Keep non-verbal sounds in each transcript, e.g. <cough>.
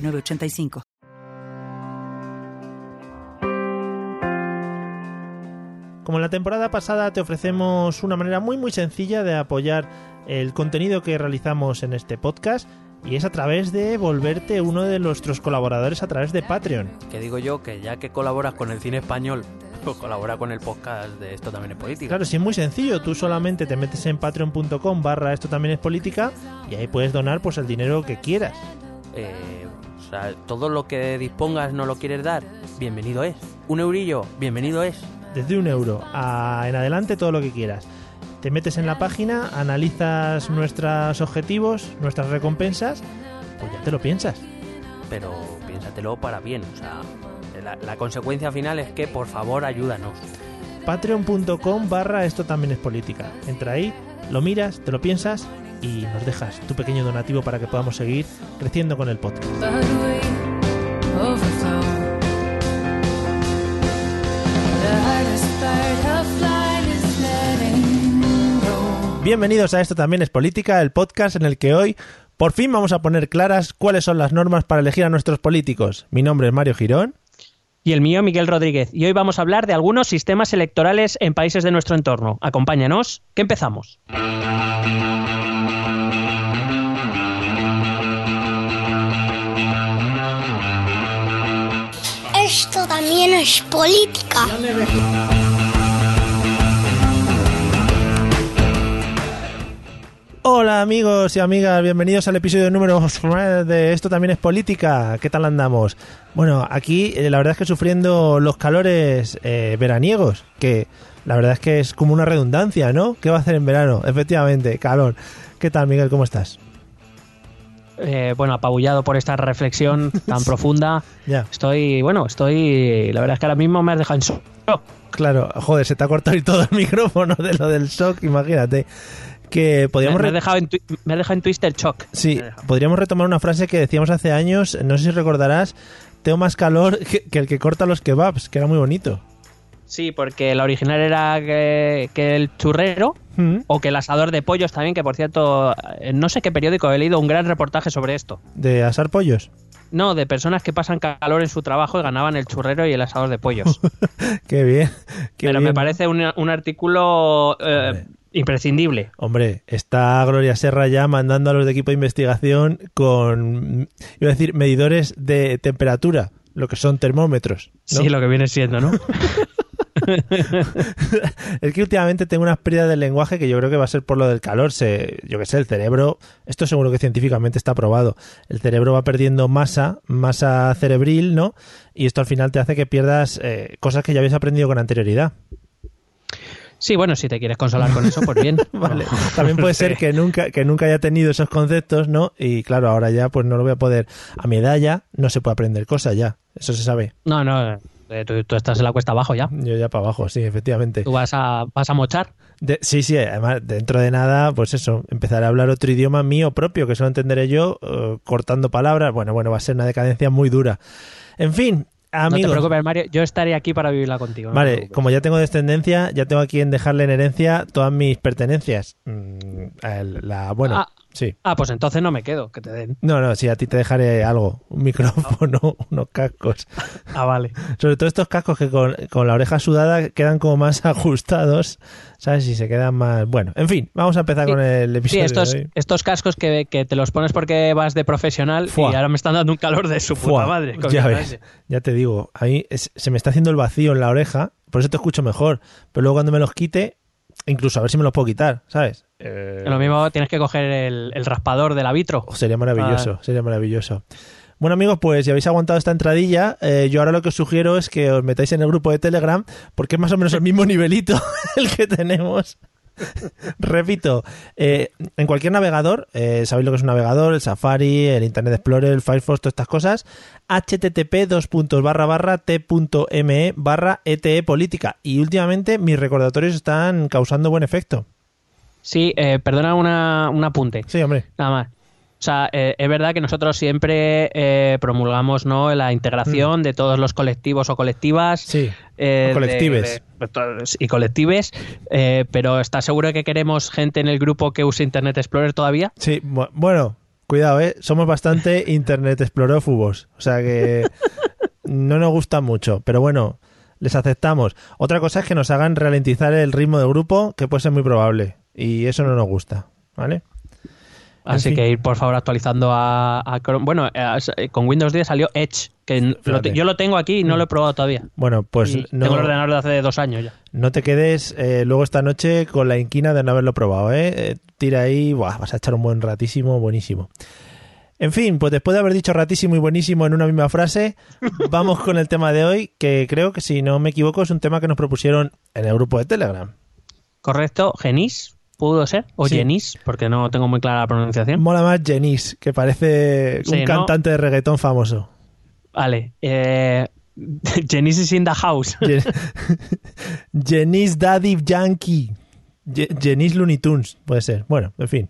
985. Como en la temporada pasada te ofrecemos una manera muy muy sencilla de apoyar el contenido que realizamos en este podcast y es a través de volverte uno de nuestros colaboradores a través de Patreon. Que digo yo que ya que colaboras con el cine español, pues colabora con el podcast de Esto también es política. Claro, sí es muy sencillo, tú solamente te metes en patreon.com barra Esto también es política y ahí puedes donar pues el dinero que quieras. Eh, o sea, todo lo que dispongas no lo quieres dar, bienvenido es. Un eurillo, bienvenido es. Desde un euro a, en adelante todo lo que quieras. Te metes en la página, analizas nuestros objetivos, nuestras recompensas, pues ya te lo piensas. Pero piénsatelo para bien, o sea, la, la consecuencia final es que por favor ayúdanos. Patreon.com barra esto también es política. Entra ahí, lo miras, te lo piensas y nos dejas tu pequeño donativo para que podamos seguir creciendo con el podcast. Bienvenidos a Esto también es política, el podcast en el que hoy por fin vamos a poner claras cuáles son las normas para elegir a nuestros políticos. Mi nombre es Mario Girón. Y el mío, Miguel Rodríguez. Y hoy vamos a hablar de algunos sistemas electorales en países de nuestro entorno. Acompáñanos, que empezamos. También es política. Hola amigos y amigas, bienvenidos al episodio número de Esto también es política. ¿Qué tal andamos? Bueno, aquí eh, la verdad es que sufriendo los calores eh, veraniegos, que la verdad es que es como una redundancia, ¿no? ¿Qué va a hacer en verano? Efectivamente, calor. ¿Qué tal Miguel? ¿Cómo estás? Eh, bueno, apabullado por esta reflexión <laughs> tan profunda. Ya. Estoy, bueno, estoy, la verdad es que ahora mismo me has dejado en shock. Claro, joder, se te ha cortado y todo el <laughs> micrófono de lo del shock, imagínate. Que Me, podríamos... me has dejado en, me dejado en Twister shock. Sí, Me podríamos retomar una frase que decíamos hace años, no sé si recordarás, tengo más calor que, que el que corta los kebabs, que era muy bonito. Sí, porque la original era que, que el churrero Mm, o que el asador de pollos también, que por cierto, en no sé qué periódico he leído un gran reportaje sobre esto. De asar pollos. No, de personas que pasan calor en su trabajo y ganaban el churrero y el asador de pollos. <laughs> Qué bien. qué Pero me parece un, un artículo eh, imprescindible. Hombre, está Gloria Serra ya mandando a los de equipo de investigación con, iba a decir, medidores de temperatura, lo que son termómetros. ¿no? Sí, lo que viene siendo, ¿no? <laughs> <laughs> es que últimamente tengo unas pérdidas del lenguaje que yo creo que va a ser por lo del calor. Se, yo que sé, el cerebro, esto seguro que científicamente está probado. El cerebro va perdiendo masa, masa cerebril, ¿no? Y esto al final te hace que pierdas eh, cosas que ya habías aprendido con anterioridad. Sí, bueno, si te quieres consolar con eso, pues bien. <laughs> Vale. También puede ser que nunca, que nunca haya tenido esos conceptos, ¿no? Y claro, ahora ya pues no lo voy a poder. A mi edad ya no se puede aprender cosas ya. Eso se sabe. No, no, tú, tú estás en la cuesta abajo ya. Yo ya para abajo, sí, efectivamente. Tú vas a, vas a mochar. De- sí, sí, además, dentro de nada, pues eso, empezaré a hablar otro idioma mío propio, que solo entenderé yo, eh, cortando palabras. Bueno, bueno, va a ser una decadencia muy dura. En fin, No amigos. te preocupes, Mario, yo estaré aquí para vivirla contigo. no Vale, como ya tengo descendencia, ya tengo a quien dejarle en herencia todas mis pertenencias. Mm, la, bueno, Ah. sí. Ah, pues entonces no me quedo, que te den. No, no, sí, a ti te dejaré algo, un micrófono, <laughs> unos cascos. Ah, vale. Sobre todo estos cascos que con, con la oreja sudada quedan como más <laughs> ajustados, ¿sabes? Y se quedan más... Bueno, en fin, vamos a empezar Sí. con el Sí, episodio estos, de hoy. estos cascos que, que te los pones porque vas de profesional Fua. y ahora me están dando un calor de su puta madre. <laughs> ya ves, ya te digo, a mí es- se me está haciendo el vacío en la oreja, por eso te escucho mejor, pero luego cuando me los quite, incluso a ver si me los puedo quitar, ¿sabes? Eh, Lo mismo tienes que coger el, el raspador del arbitro. Oh, sería maravilloso, Ah. sería maravilloso. Bueno amigos, pues si habéis aguantado esta entradilla, eh, yo ahora lo que os sugiero es que os metáis en el grupo de Telegram, porque es más o menos el mismo nivelito <laughs> el que tenemos. <laughs> Repito, eh, en cualquier navegador, eh, sabéis lo que es un navegador, el Safari, el Internet Explorer, el Firefox, todas estas cosas, http dos puntos barra barra t.me barra ete política. Y últimamente mis recordatorios están causando buen efecto. Sí, eh, perdona una, un apunte. Sí, hombre. Nada más. O sea, eh, es verdad que nosotros siempre eh, promulgamos ¿no? la integración de todos los colectivos o colectivas. Sí. eh, colectives. de- de todos- y colectives, pero ¿estás seguro que queremos gente en el grupo que use Internet Explorer todavía? Sí, bu- bueno, cuidado, ¿eh? Somos bastante <laughs> Internet explorófugos. O sea que <laughs> no nos gusta mucho, pero bueno, les aceptamos. Otra cosa es que nos hagan ralentizar el ritmo del grupo, que puede ser muy probable. Y eso no nos gusta, ¿vale? Así fin. que ir por favor actualizando a, a Chrome. Bueno, eh, con Windows 10 salió Edge, que lo te- yo lo tengo aquí y no lo he probado todavía. Bueno, pues Y no, Tengo el ordenador de hace dos años ya. no te quedes eh, luego esta noche con la inquina de no haberlo probado, ¿eh? Eh, Tira ahí, buah, vas a echar un buen ratísimo, buenísimo. En fin, pues después de haber dicho ratísimo y buenísimo en una misma frase, <laughs> vamos con el tema de hoy, que creo que si no me equivoco es un tema que nos propusieron en el grupo de Telegram. ¿Correcto? ¿Genis? ¿Pudo ser? ¿O Sí. Genis? Porque no tengo muy clara la pronunciación. Mola más Jenis, que parece Sí, un ¿no? cantante de reggaetón famoso. Vale. Eh, <laughs> Genis is in the house. <laughs> Jen- Jenis Daddy Yankee. Jenis Looney Tunes, puede ser. Bueno, en fin.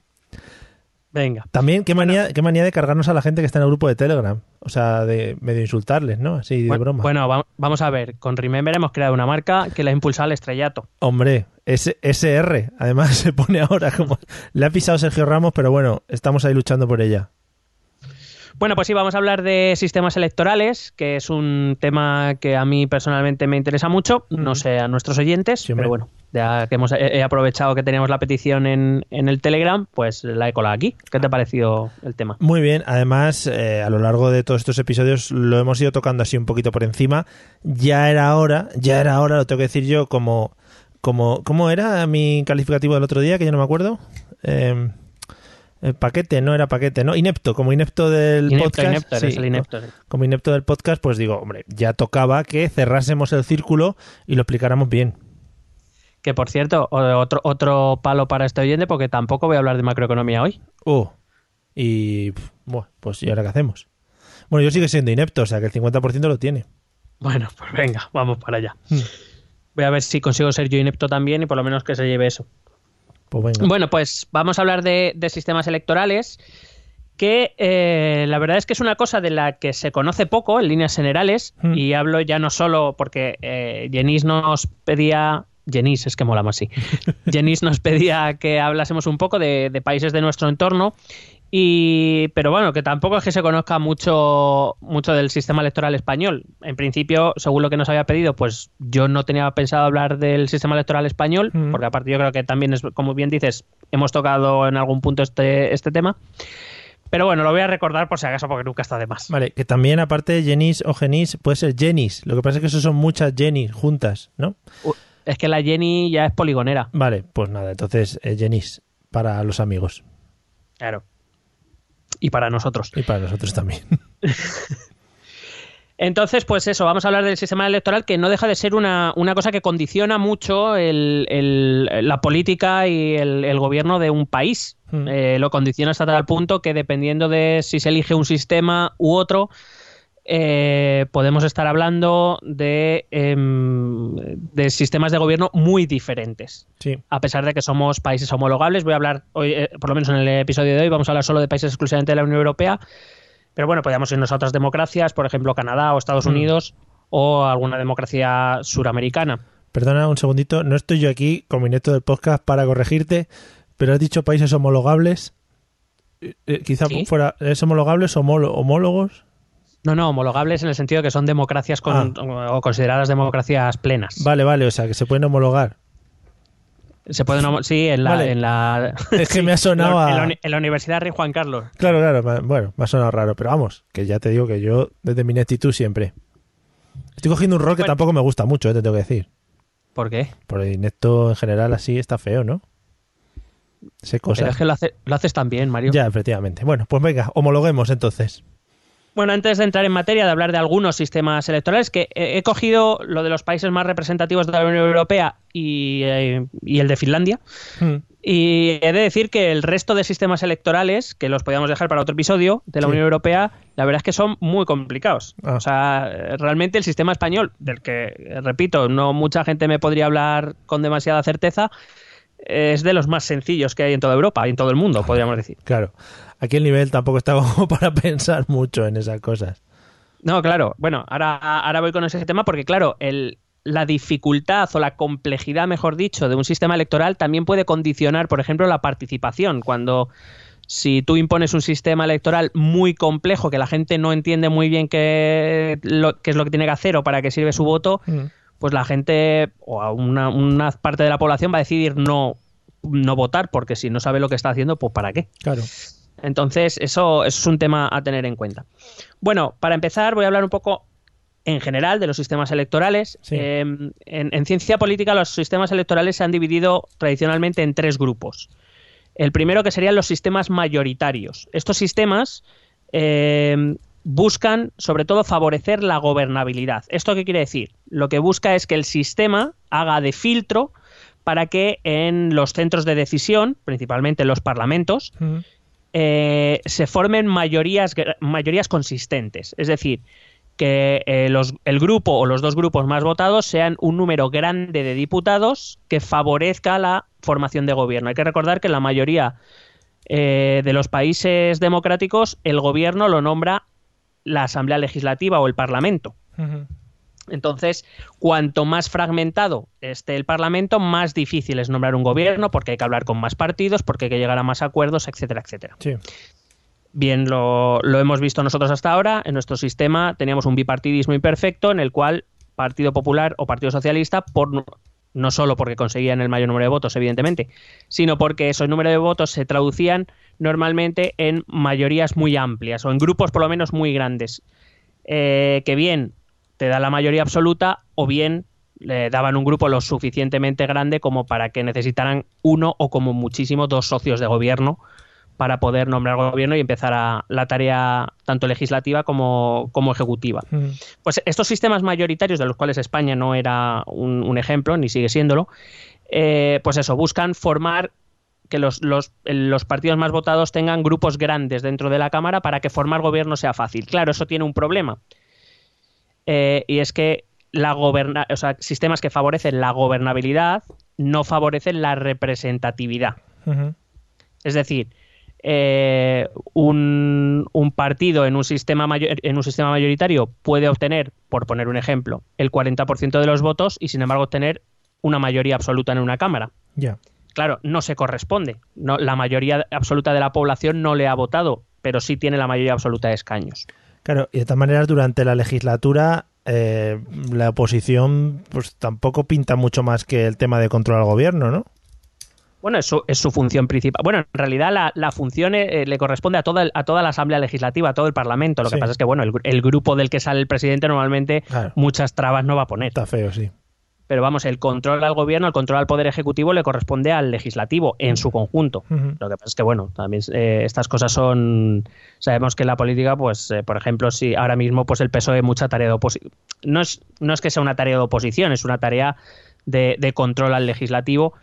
Venga. También, qué manía, qué manía de cargarnos a la gente que está en el grupo de Telegram. O sea, de medio insultarles, ¿no? Así de Bueno, broma. bueno, va- vamos a ver. Con Remember hemos creado una marca que la ha impulsado al estrellato. Hombre, S SR. Además <laughs> se pone ahora como... Le ha pisado Sergio Ramos, pero bueno, estamos ahí luchando por ella. Bueno, pues sí, vamos a hablar de sistemas electorales, que es un tema que a mí personalmente me interesa mucho, no sé a nuestros oyentes, Sí, pero bueno, ya que hemos he aprovechado que teníamos la petición en, en el Telegram, pues la he colado aquí. ¿Qué te ha parecido el tema? Muy bien, además eh, a lo largo de todos estos episodios lo hemos ido tocando así un poquito por encima. Ya era hora, ya era hora, lo tengo que decir yo, como, como ¿cómo era mi calificativo del otro día? Que ya no me acuerdo. Eh, eh, paquete, no era paquete, no, inepto, como inepto del Inepto, podcast. inepto, sí, el inepto. Como inepto del podcast, pues digo, hombre, ya tocaba que cerrásemos el círculo y lo explicáramos bien. Que por cierto, otro, otro palo para este oyente, porque tampoco voy a hablar de macroeconomía hoy. Oh, y bueno, pues ¿y ahora qué hacemos? Bueno, yo sigue siendo inepto, o sea que el 50% lo tiene. Bueno, pues venga, vamos para allá. Hmm. Voy a ver si consigo ser yo inepto también y por lo menos que se lleve eso. Pues venga. Bueno, pues vamos a hablar de, de sistemas electorales, que eh, la verdad es que es una cosa de la que se conoce poco en líneas generales, Mm. y hablo ya no solo porque eh, Jenis nos pedía... Jenis, es que mola más así. <laughs> Jenis nos pedía que hablásemos un poco de, de países de nuestro entorno, y, pero bueno, que tampoco es que se conozca mucho, mucho del sistema electoral español. En principio, según lo que nos había pedido, pues yo no tenía pensado hablar del sistema electoral español, Mm. porque aparte yo creo que también es, como bien dices, hemos tocado en algún punto este, este tema. Pero bueno, lo voy a recordar por si acaso, porque nunca está de más. Vale, que también aparte de Jenis o Genis puede ser Jenis. Lo que pasa es que eso son muchas Jenis juntas, ¿no? Es que la Jenny ya es poligonera. Vale, pues nada, entonces eh, Jenis para los amigos Claro. Y para nosotros. y para nosotros también. <laughs> Entonces, pues eso, vamos a hablar del sistema electoral que no deja de ser una, una cosa que condiciona mucho el- el- la política y el, el gobierno de un país. Hmm. Eh, lo condiciona hasta tal punto que dependiendo de si se elige un sistema u otro, eh, podemos estar hablando de, em, de sistemas de gobierno muy diferentes. Sí. A pesar de que somos países homologables, voy a hablar hoy, eh, por lo menos en el episodio de hoy, vamos a hablar solo de países exclusivamente de la Unión Europea. Pero bueno, podríamos irnos a otras democracias, por ejemplo Canadá o Estados Mm. Unidos o alguna democracia suramericana. Perdona un segundito, no estoy yo aquí con mi neto del podcast para corregirte, pero has dicho países homologables. Eh, eh, quizá ¿Sí? fuera, ¿es homologables o homólogos? No, no, homologables en el sentido de que son democracias con- o consideradas democracias plenas. Vale, vale, o sea que se pueden homologar. Se pueden, sí, en la, Vale. en la <laughs> Es que me ha <laughs> sonado en la en Universidad Rey Juan Carlos. Claro, claro, bueno, me ha sonado raro, pero vamos, que ya te digo que yo desde mi ineptitud siempre. Estoy cogiendo un rol que Bueno. tampoco me gusta mucho, eh, te tengo que decir. ¿Por qué? Por el inepto en general así está feo, ¿no? Sé Pero cosas. es que lo, hace- lo haces tan bien, Mario. Ya, efectivamente. Bueno, pues venga, homologuemos entonces. Bueno, antes de entrar en materia de hablar de algunos sistemas electorales, que he, cogido lo de los países más representativos de la Unión Europea y, eh, y el de Finlandia. Hmm. Y he de decir que el resto de sistemas electorales, que los podíamos dejar para otro episodio de la Sí. Unión Europea, la verdad es que son muy complicados. Ah. O sea, realmente el sistema español, del que, repito, no mucha gente me podría hablar con demasiada certeza, es de los más sencillos que hay en toda Europa y en todo el mundo, podríamos decir. Claro. Aquí el nivel tampoco está <laughs> como para pensar mucho en esas cosas. No, claro. Bueno, ahora, ahora voy con ese tema porque, claro, el, la dificultad o la complejidad, mejor dicho, de un sistema electoral también puede condicionar, por ejemplo, la participación. Cuando si tú impones un sistema electoral muy complejo que la gente no entiende muy bien qué, lo, qué es lo que tiene que hacer o para qué sirve su voto, pues la gente o a una, una parte de la población va a decidir no, no votar porque si no sabe lo que está haciendo, pues ¿para qué? Claro. Entonces, eso, eso es un tema a tener en cuenta. Bueno, para empezar, voy a hablar un poco en general de los sistemas electorales. Sí. Eh, en, en ciencia política, los sistemas electorales se han dividido tradicionalmente en tres grupos. El primero que serían los sistemas mayoritarios. Estos sistemas eh, buscan, sobre todo, favorecer la gobernabilidad. ¿Esto qué quiere decir? Lo que busca es que el sistema haga de filtro para que en los centros de decisión, principalmente en los parlamentos, eh, se formen mayorías, mayorías consistentes. Es decir, que eh, los- el grupo o los dos grupos más votados sean un número grande de diputados que favorezca la formación de gobierno. Hay que recordar que en la mayoría eh, de los países democráticos el gobierno lo nombra la Asamblea Legislativa o el Parlamento. Entonces, cuanto más fragmentado esté el Parlamento, más difícil es nombrar un gobierno, porque hay que hablar con más partidos, porque hay que llegar a más acuerdos, etcétera, etcétera. Sí. Bien, lo, lo hemos visto nosotros hasta ahora. En nuestro sistema teníamos un bipartidismo imperfecto en el cual Partido Popular o Partido Socialista, por, no- solo porque conseguían el mayor número de votos, evidentemente, sino porque esos números de votos se traducían normalmente en mayorías muy amplias o en grupos por lo menos muy grandes, eh, que bien te da la mayoría absoluta o bien le daban un grupo lo suficientemente grande como para que necesitaran uno o como muchísimo dos socios de gobierno para poder nombrar gobierno y empezar a, la tarea tanto legislativa como, como ejecutiva. Pues estos sistemas mayoritarios, de los cuales España no era un, un ejemplo, ni sigue siéndolo, eh, pues eso, buscan formar que los, los, los partidos más votados tengan grupos grandes dentro de la Cámara para que formar gobierno sea fácil. Claro, eso tiene un problema. Eh, y es que la goberna o sea, sistemas que favorecen la gobernabilidad no favorecen la representatividad. Es decir, eh, un, un partido en un, sistema mayo- en un sistema mayoritario puede obtener, por poner un ejemplo, el 40% de los votos y sin embargo obtener una mayoría absoluta en una Cámara. Ya. Claro, no se corresponde. No, la mayoría absoluta de la población no le ha votado, pero sí tiene la mayoría absoluta de escaños. Claro, y de todas maneras, durante la legislatura, eh, la oposición pues tampoco pinta mucho más que el tema de control al gobierno, ¿no? Bueno, es su, es su función principal. Bueno, en realidad la, la función eh, le corresponde a toda, el- a toda la Asamblea Legislativa, a todo el Parlamento. Lo Sí. que pasa es que, bueno, el, el grupo del que sale el presidente normalmente Claro. muchas trabas no va a poner. Está feo, sí. Pero vamos, el control al gobierno, el control al poder ejecutivo le corresponde al legislativo en su conjunto. Lo que pasa es que, bueno, también eh, estas cosas son. Sabemos que en la política, pues, eh, por ejemplo, si ahora mismo pues el PSOE mucha tarea de oposición. No es, no es que sea una tarea de oposición, es una tarea de, de control al legislativo,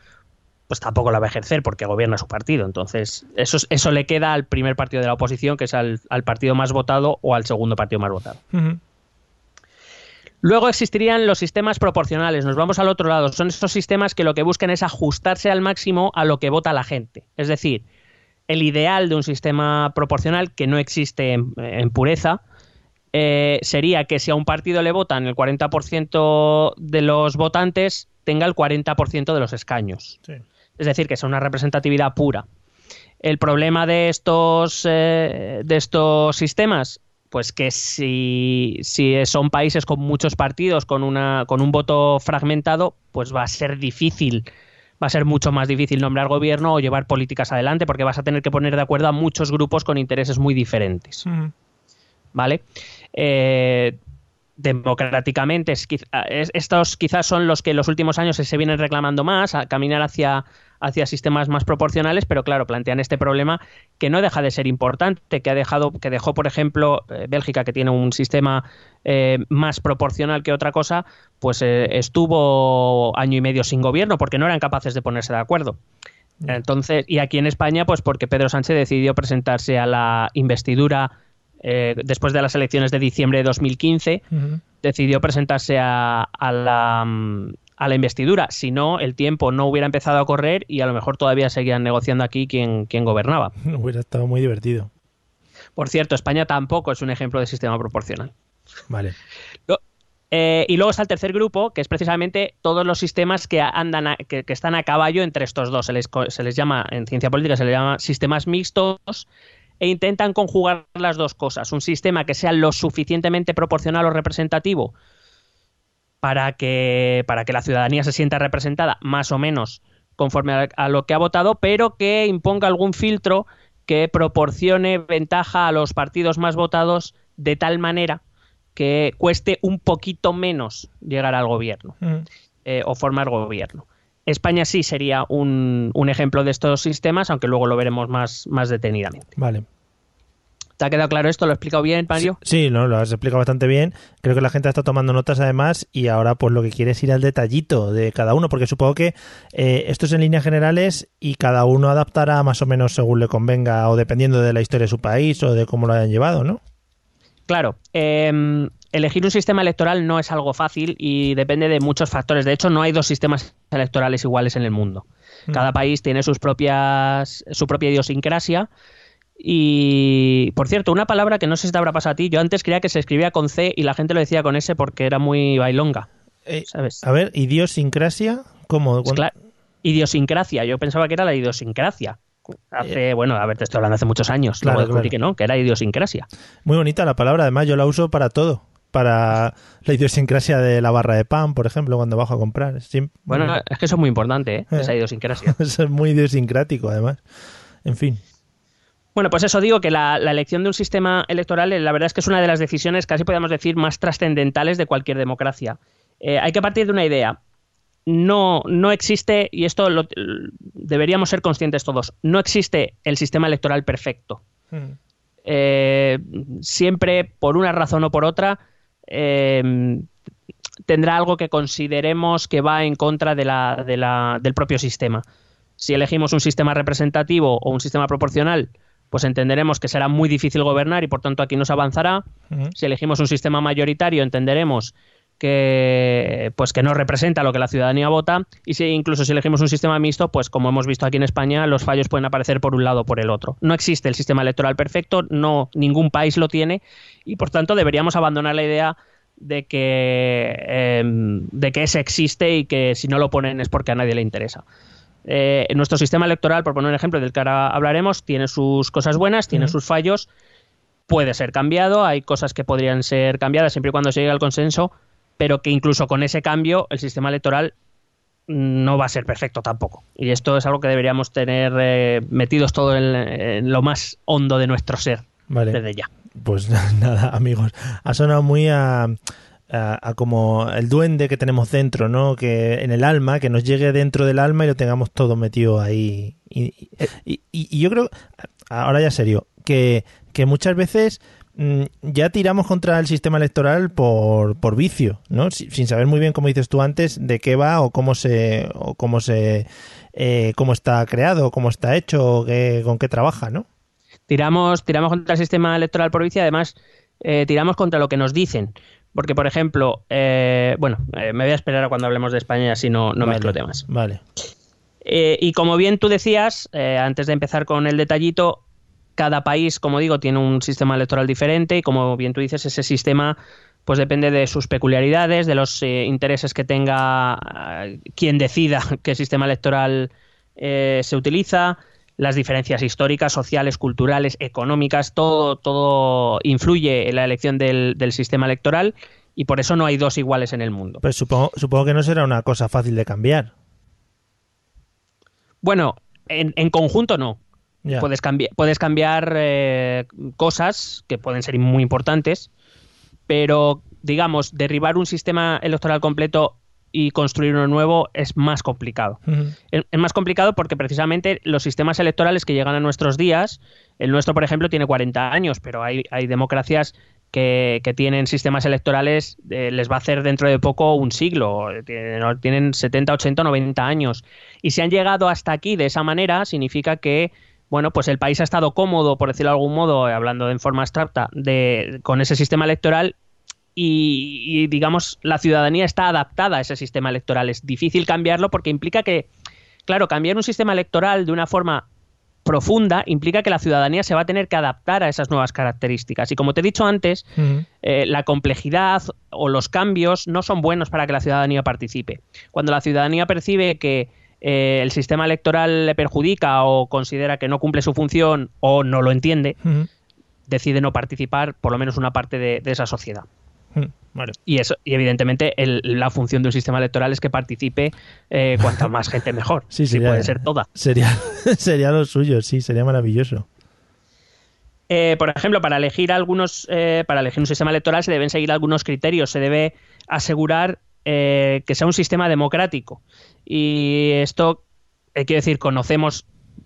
pues tampoco la va a ejercer porque gobierna su partido. Entonces, eso, es- eso le queda al primer partido de la oposición, que es al, al partido más votado o al segundo partido más votado. Luego existirían los sistemas proporcionales. Nos vamos al otro lado. Son esos sistemas que lo que buscan es ajustarse al máximo a lo que vota la gente. Es decir, el ideal de un sistema proporcional que no existe en, en pureza eh, sería que si a un partido le votan el 40% de los votantes, tenga el 40% de los escaños. Sí. Es decir, que sea una representatividad pura. El problema de estos, eh, de estos sistemas, pues que si, si son países con muchos partidos, con, una, con un voto fragmentado, pues va a ser difícil, va a ser mucho más difícil nombrar gobierno o llevar políticas adelante, porque vas a tener que poner de acuerdo a muchos grupos con intereses muy diferentes. ¿vale? Eh, democráticamente. estos quizás son los que en los últimos años se vienen reclamando más, a caminar hacia, hacia sistemas más proporcionales, pero claro, plantean este problema que no deja de ser importante, que ha dejado, que dejó, por ejemplo, eh, Bélgica, que tiene un sistema eh, más proporcional que otra cosa, pues eh, estuvo año y medio sin gobierno porque no eran capaces de ponerse de acuerdo. Mm. Entonces, y aquí en España, pues porque Pedro Sánchez decidió presentarse a la investidura eh, después de las elecciones de diciembre de 2015, decidió presentarse a, la, a, la, investidura. Si no, el tiempo no hubiera empezado a correr y a lo mejor todavía seguían negociando aquí quién, quién gobernaba. <laughs> Hubiera estado muy divertido. Por cierto, España tampoco es un ejemplo de sistema proporcional. Vale. Eh, y luego está el tercer grupo, que es precisamente todos los sistemas que andan que, que, están a caballo entre estos dos. Se les, se les llama, en ciencia política se les llama sistemas mixtos, e intentan conjugar las dos cosas. Un sistema que sea lo suficientemente proporcional o representativo para que, para que la ciudadanía se sienta representada más o menos conforme a, lo que ha votado, pero que imponga algún filtro que proporcione ventaja a los partidos más votados de tal manera que cueste un poquito menos llegar al gobierno mm. eh, o formar gobierno. España sí sería un, ejemplo de estos sistemas, aunque luego lo veremos más, más detenidamente. Vale. ¿Te ha quedado claro esto? ¿Lo he explicado bien, Mario? Sí, no, lo has explicado bastante bien. Creo que la gente está tomando notas además y ahora pues lo que quiere es ir al detallito de cada uno, porque supongo que eh, esto es en líneas generales y cada uno adaptará más o menos según le convenga o dependiendo de la historia de su país o de cómo lo hayan llevado, ¿no? Claro. Eh, elegir un sistema electoral no es algo fácil y depende de muchos factores. De hecho, no hay dos sistemas electorales iguales en el mundo. Mm. Cada país tiene sus propias, su propia idiosincrasia. Y, por cierto, una palabra que no sé si te habrá pasado a ti. Yo antes creía que se escribía con C y la gente lo decía con S porque era muy bailonga. Eh, ¿sabes? A ver, idiosincrasia, ¿cómo? Claro, idiosincrasia. Yo pensaba que era la idiosincrasia. Hace, eh, bueno, a ver, te estoy hablando hace muchos años. Claro, que no, que era idiosincrasia. Muy bonita la palabra, además yo la uso para todo para la idiosincrasia de la barra de pan, por ejemplo, cuando bajo a comprar. bueno, es que eso es muy importante, ¿eh? esa idiosincrasia. <laughs> eso es muy idiosincrático, además. En fin. Bueno, pues eso digo que la, elección de un sistema electoral, eh, la verdad es que es una de las decisiones, casi podemos decir, más trascendentales de cualquier democracia. Eh, hay que partir de una idea. No, no existe, y esto lo, deberíamos ser conscientes todos, no existe el sistema electoral perfecto. Hmm. siempre, por una razón o por otra, Em, tendrá algo que consideremos que va en contra de la, de la, del propio sistema. Si elegimos un sistema representativo o un sistema proporcional, pues entenderemos que será muy difícil gobernar y por tanto aquí nos avanzará. Si elegimos un sistema mayoritario, entenderemos que pues que no representa lo que la ciudadanía vota. Y si incluso si elegimos un sistema mixto pues como hemos visto aquí en España los fallos pueden aparecer por un lado o por el otro. No existe el sistema electoral perfecto no ningún país lo tiene y por tanto deberíamos abandonar la idea de que em, de que ese existe y que si no lo ponen es porque a nadie le interesa eh, nuestro sistema electoral por poner un ejemplo del que ahora hablaremos tiene sus cosas buenas tiene sus fallos puede ser cambiado hay cosas que podrían ser cambiadas siempre y cuando se llegue al consenso pero que incluso con ese cambio el sistema electoral no va a ser perfecto tampoco. Y esto es algo que deberíamos tener eh, metidos todo en, lo más hondo de nuestro ser desde ya. Pues <laughs> nada, amigos, ha sonado muy a, como el duende que tenemos dentro, ¿no? Que en el alma, que nos llegue dentro del alma y lo tengamos todo metido ahí. Y, y yo creo, ahora ya serio, que, que muchas veces Mm, ya tiramos contra el sistema electoral por, por vicio, ¿no? Sin saber muy bien, como dices tú antes, de qué va o cómo se, o cómo se, eh, cómo está creado, cómo está hecho, o con qué trabaja, ¿no? Tiramos, tiramos contra el sistema electoral por vicio, además eh, tiramos contra lo que nos dicen. Porque, por ejemplo, eh, bueno, me voy a esperar a cuando hablemos de España, así no, no vale, mezclo temas. Vale. y como bien tú decías, antes de empezar con el detallito, cada país, como digo, tiene un sistema electoral diferente y como bien tú dices, ese sistema pues depende de sus peculiaridades, de los eh, intereses que tenga eh, quien decida <laughs> qué sistema electoral eh, se utiliza, las diferencias históricas, sociales, culturales, económicas, todo, todo influye en la elección del, sistema electoral y por eso no hay dos iguales en el mundo. Pues supongo, supongo que no será una cosa fácil de cambiar. Bueno, en conjunto no. Puedes, puedes cambiar eh, cosas que pueden ser muy importantes, pero digamos, derribar un sistema electoral completo y construir uno nuevo es más complicado. es, más complicado porque precisamente los sistemas electorales que llegan a nuestros días, el nuestro, por ejemplo, tiene 40 años, pero hay, hay democracias que, tienen sistemas electorales, eh, les va a hacer dentro de poco un siglo, tienen, tienen 70, 80, 90 años. Y si han llegado hasta aquí de esa manera, significa que bueno, pues el país ha estado cómodo, por decirlo de algún modo, hablando en forma abstracta, de, con ese sistema electoral y, digamos, la ciudadanía está adaptada a ese sistema electoral. Es difícil cambiarlo porque implica que, claro, cambiar un sistema electoral de una forma profunda implica que la ciudadanía se va a tener que adaptar a esas nuevas características. Y como te he dicho antes, eh, la complejidad o los cambios no son buenos para que la ciudadanía participe. Cuando la ciudadanía percibe que eh, el sistema electoral le perjudica o considera que no cumple su función o no lo entiende, decide no participar por lo menos una parte de esa sociedad. Y eso, y evidentemente la función de un sistema electoral es que participe eh, cuanta más gente mejor. <laughs> sí, sí, puede ser toda. Sería, <laughs> sería lo suyo, sí, sería maravilloso. Eh, por ejemplo, para elegir algunos, eh, para elegir un sistema electoral se deben seguir algunos criterios. Se debe asegurar que sea un sistema democrático. Y esto, quiero decir, conocemos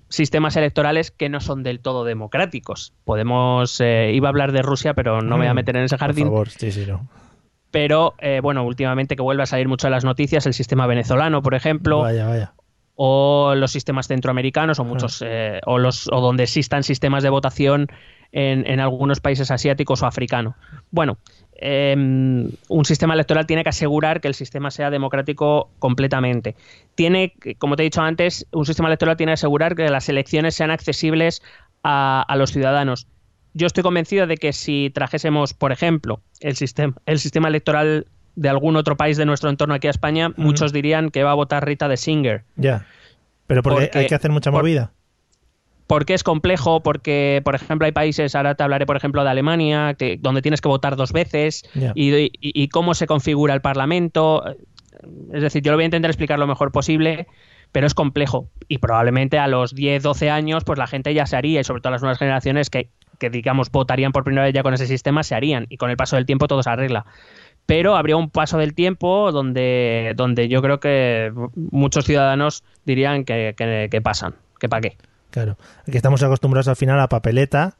sistemas electorales que no son del todo democráticos. Podemos, iba a hablar de Rusia, pero no me voy a mm, meter en ese jardín. Por favor, sí, sí, no pero eh, bueno, últimamente que vuelve a salir mucho en las noticias, el sistema venezolano, por ejemplo. Vaya, vaya. O los sistemas centroamericanos, o muchos, eh, o los, o donde existan sistemas de votación en, en algunos países asiáticos o africanos. Bueno, em, un sistema electoral tiene que asegurar que el sistema sea democrático completamente. Tiene, como te he dicho antes, un sistema electoral tiene que asegurar que las elecciones sean accesibles a, a los ciudadanos yo estoy convencido de que si trajésemos, por ejemplo, el sistema, el sistema electoral de algún otro país de nuestro entorno aquí a España, muchos dirían que va a votar Rita de Singer. Ya. Pero porque, hay que hacer mucha movida. Porque es complejo, porque, por ejemplo, hay países, ahora te hablaré, por ejemplo, de Alemania, que, donde tienes que votar dos veces, y, cómo se configura el Parlamento. Es decir, yo lo voy a intentar explicar lo mejor posible, pero es complejo. Y probablemente a los 10, 12 años, pues la gente ya se haría, y sobre todo las nuevas generaciones, que que digamos votarían por primera vez ya con ese sistema se harían y con el paso del tiempo todo se arregla pero habría un paso del tiempo donde, donde yo creo que muchos ciudadanos dirían que, que, pasan, que para qué. Claro, aquí estamos acostumbrados al final a papeleta,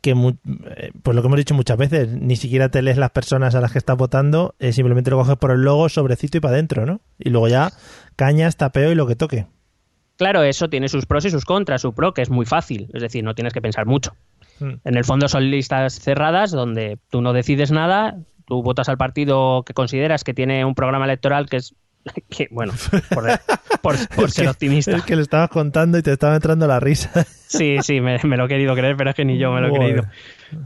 que eh, pues lo que hemos dicho muchas veces, ni siquiera te lees las personas a las que estás votando, eh, simplemente lo coges por el logo, sobrecito y para adentro, ¿no? Y luego ya cañas, tapeo y lo que toque. Claro, eso tiene sus pros y sus contras. Su pro, que es muy fácil, es decir, no tienes que pensar mucho. Hmm. En el fondo son listas cerradas donde tú no decides nada, tú votas al partido que consideras que tiene un programa electoral que es <laughs> que, bueno, por, <laughs> ser optimista. Es que le estabas contando y te estaba entrando la risa. <laughs> Sí, sí, me, lo he querido creer, pero es que ni yo me lo he creído.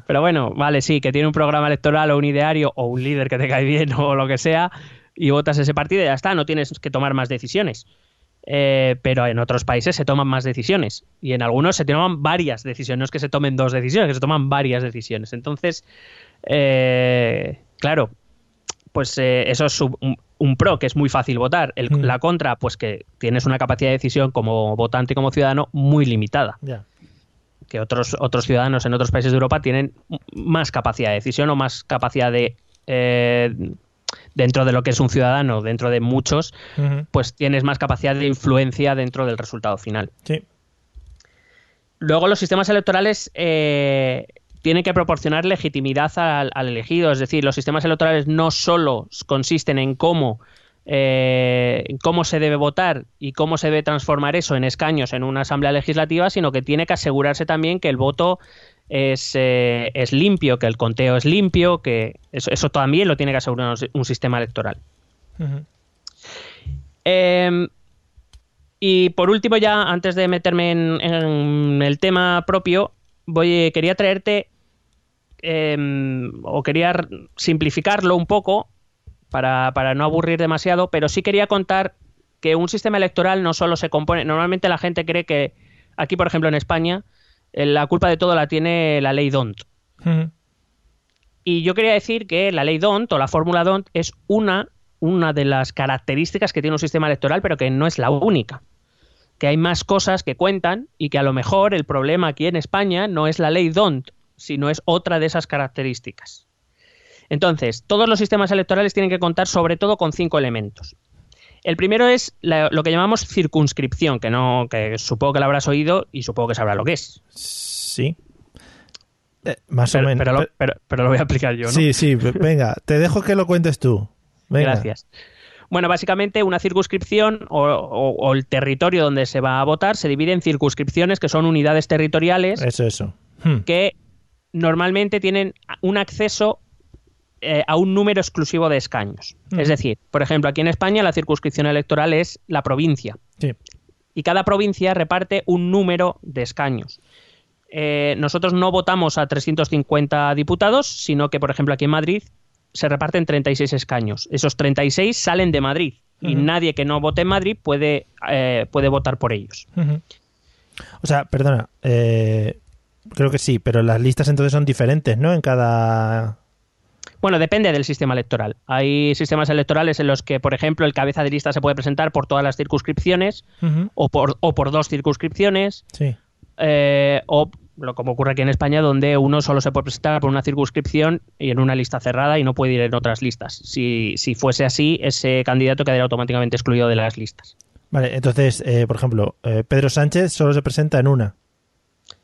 Pero bueno, vale, sí, que tiene un programa electoral o un ideario o un líder que te cae bien o lo que sea y votas ese partido y ya está, no tienes que tomar más decisiones. Eh, pero en otros países se toman más decisiones y en algunos se toman varias decisiones, no es que se tomen dos decisiones, que se toman varias decisiones. Entonces, eh, claro, pues eh, eso es un, pro, que es muy fácil votar. Mm. La contra, pues que tienes una capacidad de decisión como votante y como ciudadano muy limitada. Que otros, otros ciudadanos en otros países de Europa tienen más capacidad de decisión o más capacidad de dentro de lo que es un ciudadano, dentro de muchos, pues tienes más capacidad de influencia dentro del resultado final. Sí. Luego los sistemas electorales eh, tienen que proporcionar legitimidad al, elegido, es decir, los sistemas electorales no solo consisten en cómo eh, cómo se debe votar y cómo se debe transformar eso en escaños en una asamblea legislativa, sino que tiene que asegurarse también que el voto es, eh, es limpio, que el conteo es limpio, que eso, también lo tiene que asegurar un sistema electoral. Em, y por último, ya antes de meterme en, el tema propio, voy, quería traerte em, o quería simplificarlo un poco para, para no aburrir demasiado, pero sí quería contar que un sistema electoral no solo se compone, normalmente la gente cree que aquí, por ejemplo, en España, eh, la culpa de todo la tiene la ley DONT. Y yo quería decir que la ley DONT o la fórmula DONT es una, una de las características que tiene un sistema electoral, pero que no es la única. Que hay más cosas que cuentan y que a lo mejor el problema aquí en España no es la ley DONT, sino es otra de esas características. Entonces, todos los sistemas electorales tienen que contar sobre todo con cinco elementos. El primero es la- lo que llamamos circunscripción, que no, que supongo que lo habrás oído y supongo que sabrás lo que es. Sí. Eh, más o menos. pero lo, Pero- pero- lo voy a explicar yo, ¿no? Sí, sí, venga, te dejo que lo cuentes tú. Venga. Gracias. Bueno, básicamente una circunscripción o, o- o el territorio donde se va a votar se divide en circunscripciones que son unidades territoriales Eso, eso. Hmm. que normalmente tienen un acceso eh, a un número exclusivo de escaños. Mm. Es decir, por ejemplo, aquí en España la circunscripción electoral es la provincia Sí. y cada provincia reparte un número de escaños. Eh, nosotros no votamos a 350 diputados, sino que, por ejemplo, aquí en Madrid se reparten 36 escaños. Esos 36 salen de Madrid y nadie que no vote en Madrid puede, eh, puede votar por ellos. O sea, perdona, eh, creo que sí, pero las listas entonces son diferentes, ¿no? En cada... Bueno, depende del sistema electoral. Hay sistemas electorales en los que, por ejemplo, el cabeza de lista se puede presentar por todas las circunscripciones o por, o por dos circunscripciones, Sí. eh, o lo como ocurre aquí en España, donde uno solo se puede presentar por una circunscripción y en una lista cerrada y no puede ir en otras listas. Si, si fuese así, ese candidato quedaría automáticamente excluido de las listas. Vale, entonces, eh, por ejemplo, eh, Pedro Sánchez solo se presenta en una.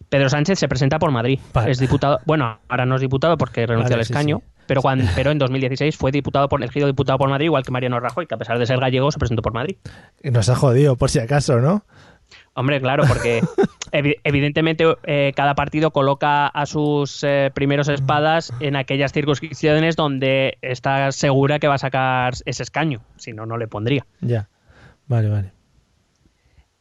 Pedro Sánchez se presenta por Madrid. Vale. Es diputado. Bueno, ahora no es diputado porque renunció Vale, al escaño. sí. Pero, cuando, pero en 2016 fue diputado por, elegido diputado por Madrid, igual que Mariano Rajoy, que a pesar de ser gallego se presentó por Madrid. Nos ha jodido, por si acaso, ¿no? Hombre, claro, porque <laughs> evidentemente eh, cada partido coloca a sus eh, primeros espadas en aquellas circunscripciones donde está segura que va a sacar ese escaño. Si no, no le pondría. Ya. Vale, vale.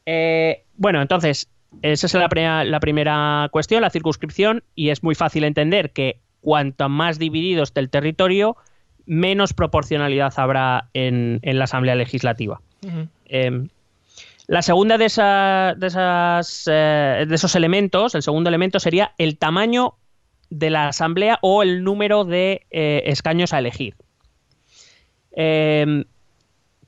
Eh, bueno, entonces, esa es la, pre- la primera cuestión, la circunscripción, y es muy fácil entender que cuanto más dividido esté el territorio, menos proporcionalidad habrá en, en la Asamblea Legislativa. Eh, la segunda de, esa- de esas, eh, de esos elementos, el segundo elemento sería el tamaño de la asamblea o el número de eh, escaños a elegir. Eh,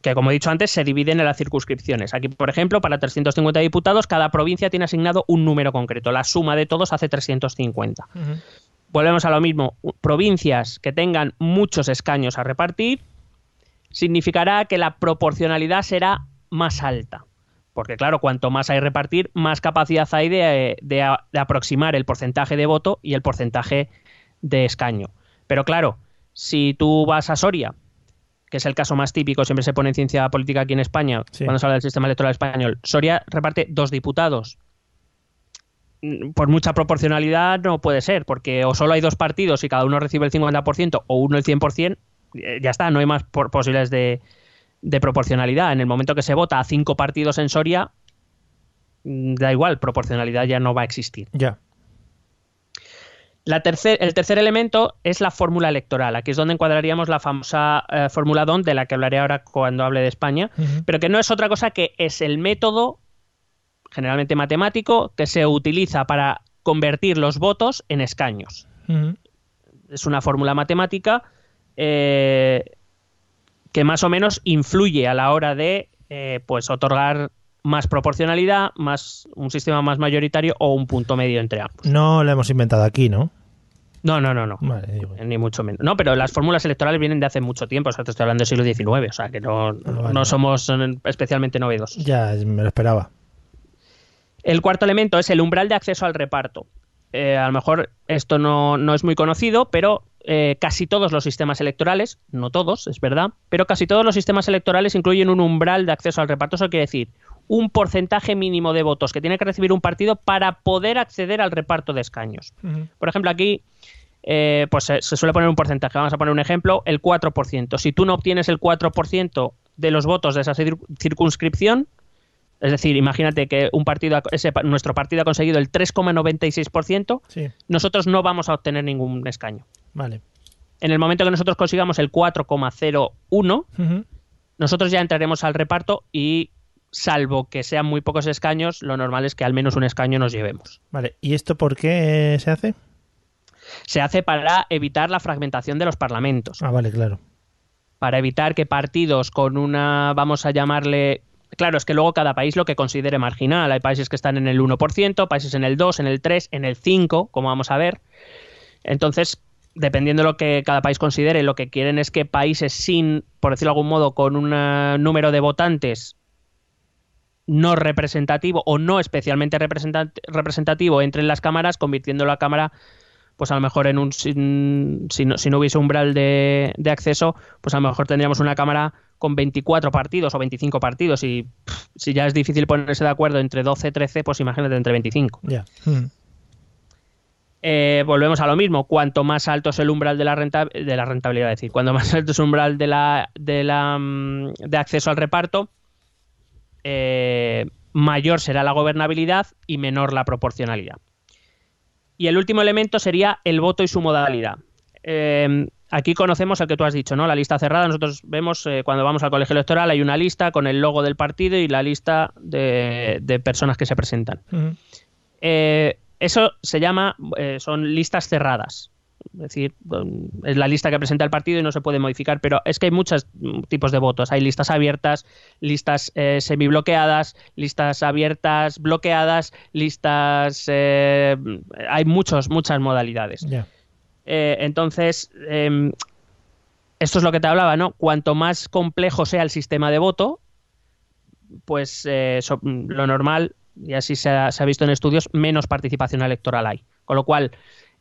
que como he dicho antes, se dividen en las circunscripciones. Aquí, por ejemplo, para 350 diputados, cada provincia tiene asignado un número concreto. La suma de todos hace 350. Volvemos a lo mismo. Provincias que tengan muchos escaños a repartir significará que la proporcionalidad será más alta. Porque claro, cuanto más hay repartir, más capacidad hay de, de aproximar el porcentaje de voto y el porcentaje de escaño. Pero claro, si tú vas a Soria, que es el caso más típico, siempre se pone en ciencia política aquí en España, Sí. cuando se habla del sistema electoral español, Soria reparte dos diputados. Por mucha proporcionalidad no puede ser, porque o solo hay dos partidos y cada uno recibe el 50% o uno el 100%, eh, ya está, no hay más por- posibilidades de, de proporcionalidad. En el momento que se vota a cinco partidos en Soria, mm, da igual, proporcionalidad ya no va a existir. Ya. La tercer- el tercer elemento es la fórmula electoral. Aquí es donde encuadraríamos la famosa eh, fórmula DON, de la que hablaré ahora cuando hable de España, pero que no es otra cosa que es el método, generalmente matemático, que se utiliza para convertir los votos en escaños. Es una fórmula matemática eh, que más o menos influye a la hora de eh, pues otorgar más proporcionalidad, más un sistema más mayoritario o un punto medio entre ambos. No lo hemos inventado aquí, ¿no? No, no, no, no. Vale. Ni mucho menos. No, pero las fórmulas electorales vienen de hace mucho tiempo. O sea, te estoy hablando del siglo XIX. O sea, que no, vale. no somos eh, especialmente novedosos. Ya, me lo esperaba. El cuarto elemento es el umbral de acceso al reparto. Eh, a lo mejor esto no, no es muy conocido, pero eh, casi todos los sistemas electorales, no todos, es verdad, pero casi todos los sistemas electorales incluyen un umbral de acceso al reparto. Eso quiere decir un porcentaje mínimo de votos que tiene que recibir un partido para poder acceder al reparto de escaños. Por ejemplo, aquí eh, pues se, se suele poner un porcentaje. Vamos a poner un ejemplo, el 4%. Si tú no obtienes el 4% de los votos de esa cir- circunscripción, es decir, imagínate que un partido, ese nuestro partido ha conseguido el 3,96%, Sí, nosotros no vamos a obtener ningún escaño. Vale. En el momento que nosotros consigamos el 4,01, Ujú. nosotros ya entraremos al reparto y, salvo que sean muy pocos escaños, lo normal es que al menos un escaño nos llevemos. Vale, ¿y esto por qué se hace? Se hace para evitar la fragmentación de los parlamentos. Ah, vale, claro. para evitar que partidos con una, vamos a llamarle... Claro, es que luego cada país lo que considere marginal. Hay países que están en el 1%, países en el 2, en el 3, en el 5, como vamos a ver. Entonces, dependiendo de lo que cada país considere, lo que quieren es que países sin, por decirlo de algún modo, con un eh, número de votantes no representativo o no especialmente representativo entre en las cámaras, convirtiendo la cámara pues a lo mejor en un si, no, si no, hubiese umbral de, de, acceso, pues a lo mejor tendríamos una cámara con 24 partidos o 25 partidos y si ya es difícil ponerse de acuerdo entre 12 13, pues imagínate entre 25. Ya. Hmm. Eh, volvemos a lo mismo. Cuanto más alto es el umbral de la, renta, de la rentabilidad, es decir, cuanto más alto es el umbral de, la, de, la, mm, de acceso al reparto, eh, mayor será la gobernabilidad y menor la proporcionalidad. Y el último elemento sería el voto y su modalidad. Eh, aquí conocemos el que tú has dicho, ¿no? La lista cerrada. Nosotros vemos cuando vamos al colegio electoral hay una lista con el logo del partido y la lista de, personas que se presentan. Eso se llama, eh, son listas cerradas. Es decir, es la lista que presenta el partido y no se puede modificar, pero es que hay muchos tipos de votos. Hay listas abiertas, listas eh, semibloqueadas, listas abiertas bloqueadas, listas... Eh, hay muchos, muchas modalidades. Eh, entonces, em, esto es lo que te hablaba, ¿no? Cuanto más complejo sea el sistema de voto, pues lo normal y así se ha, visto en estudios, menos participación electoral hay. Con lo cual,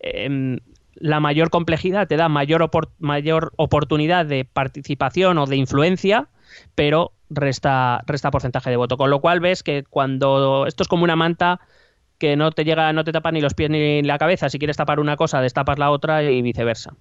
em, la mayor complejidad te da mayor, mayor oportunidad de participación o de influencia, pero resta, resta porcentaje de voto. Con lo cual ves que cuando esto es como una manta que no te llega, no te tapa ni los pies ni la cabeza. Si quieres tapar una cosa, destapas la otra y viceversa.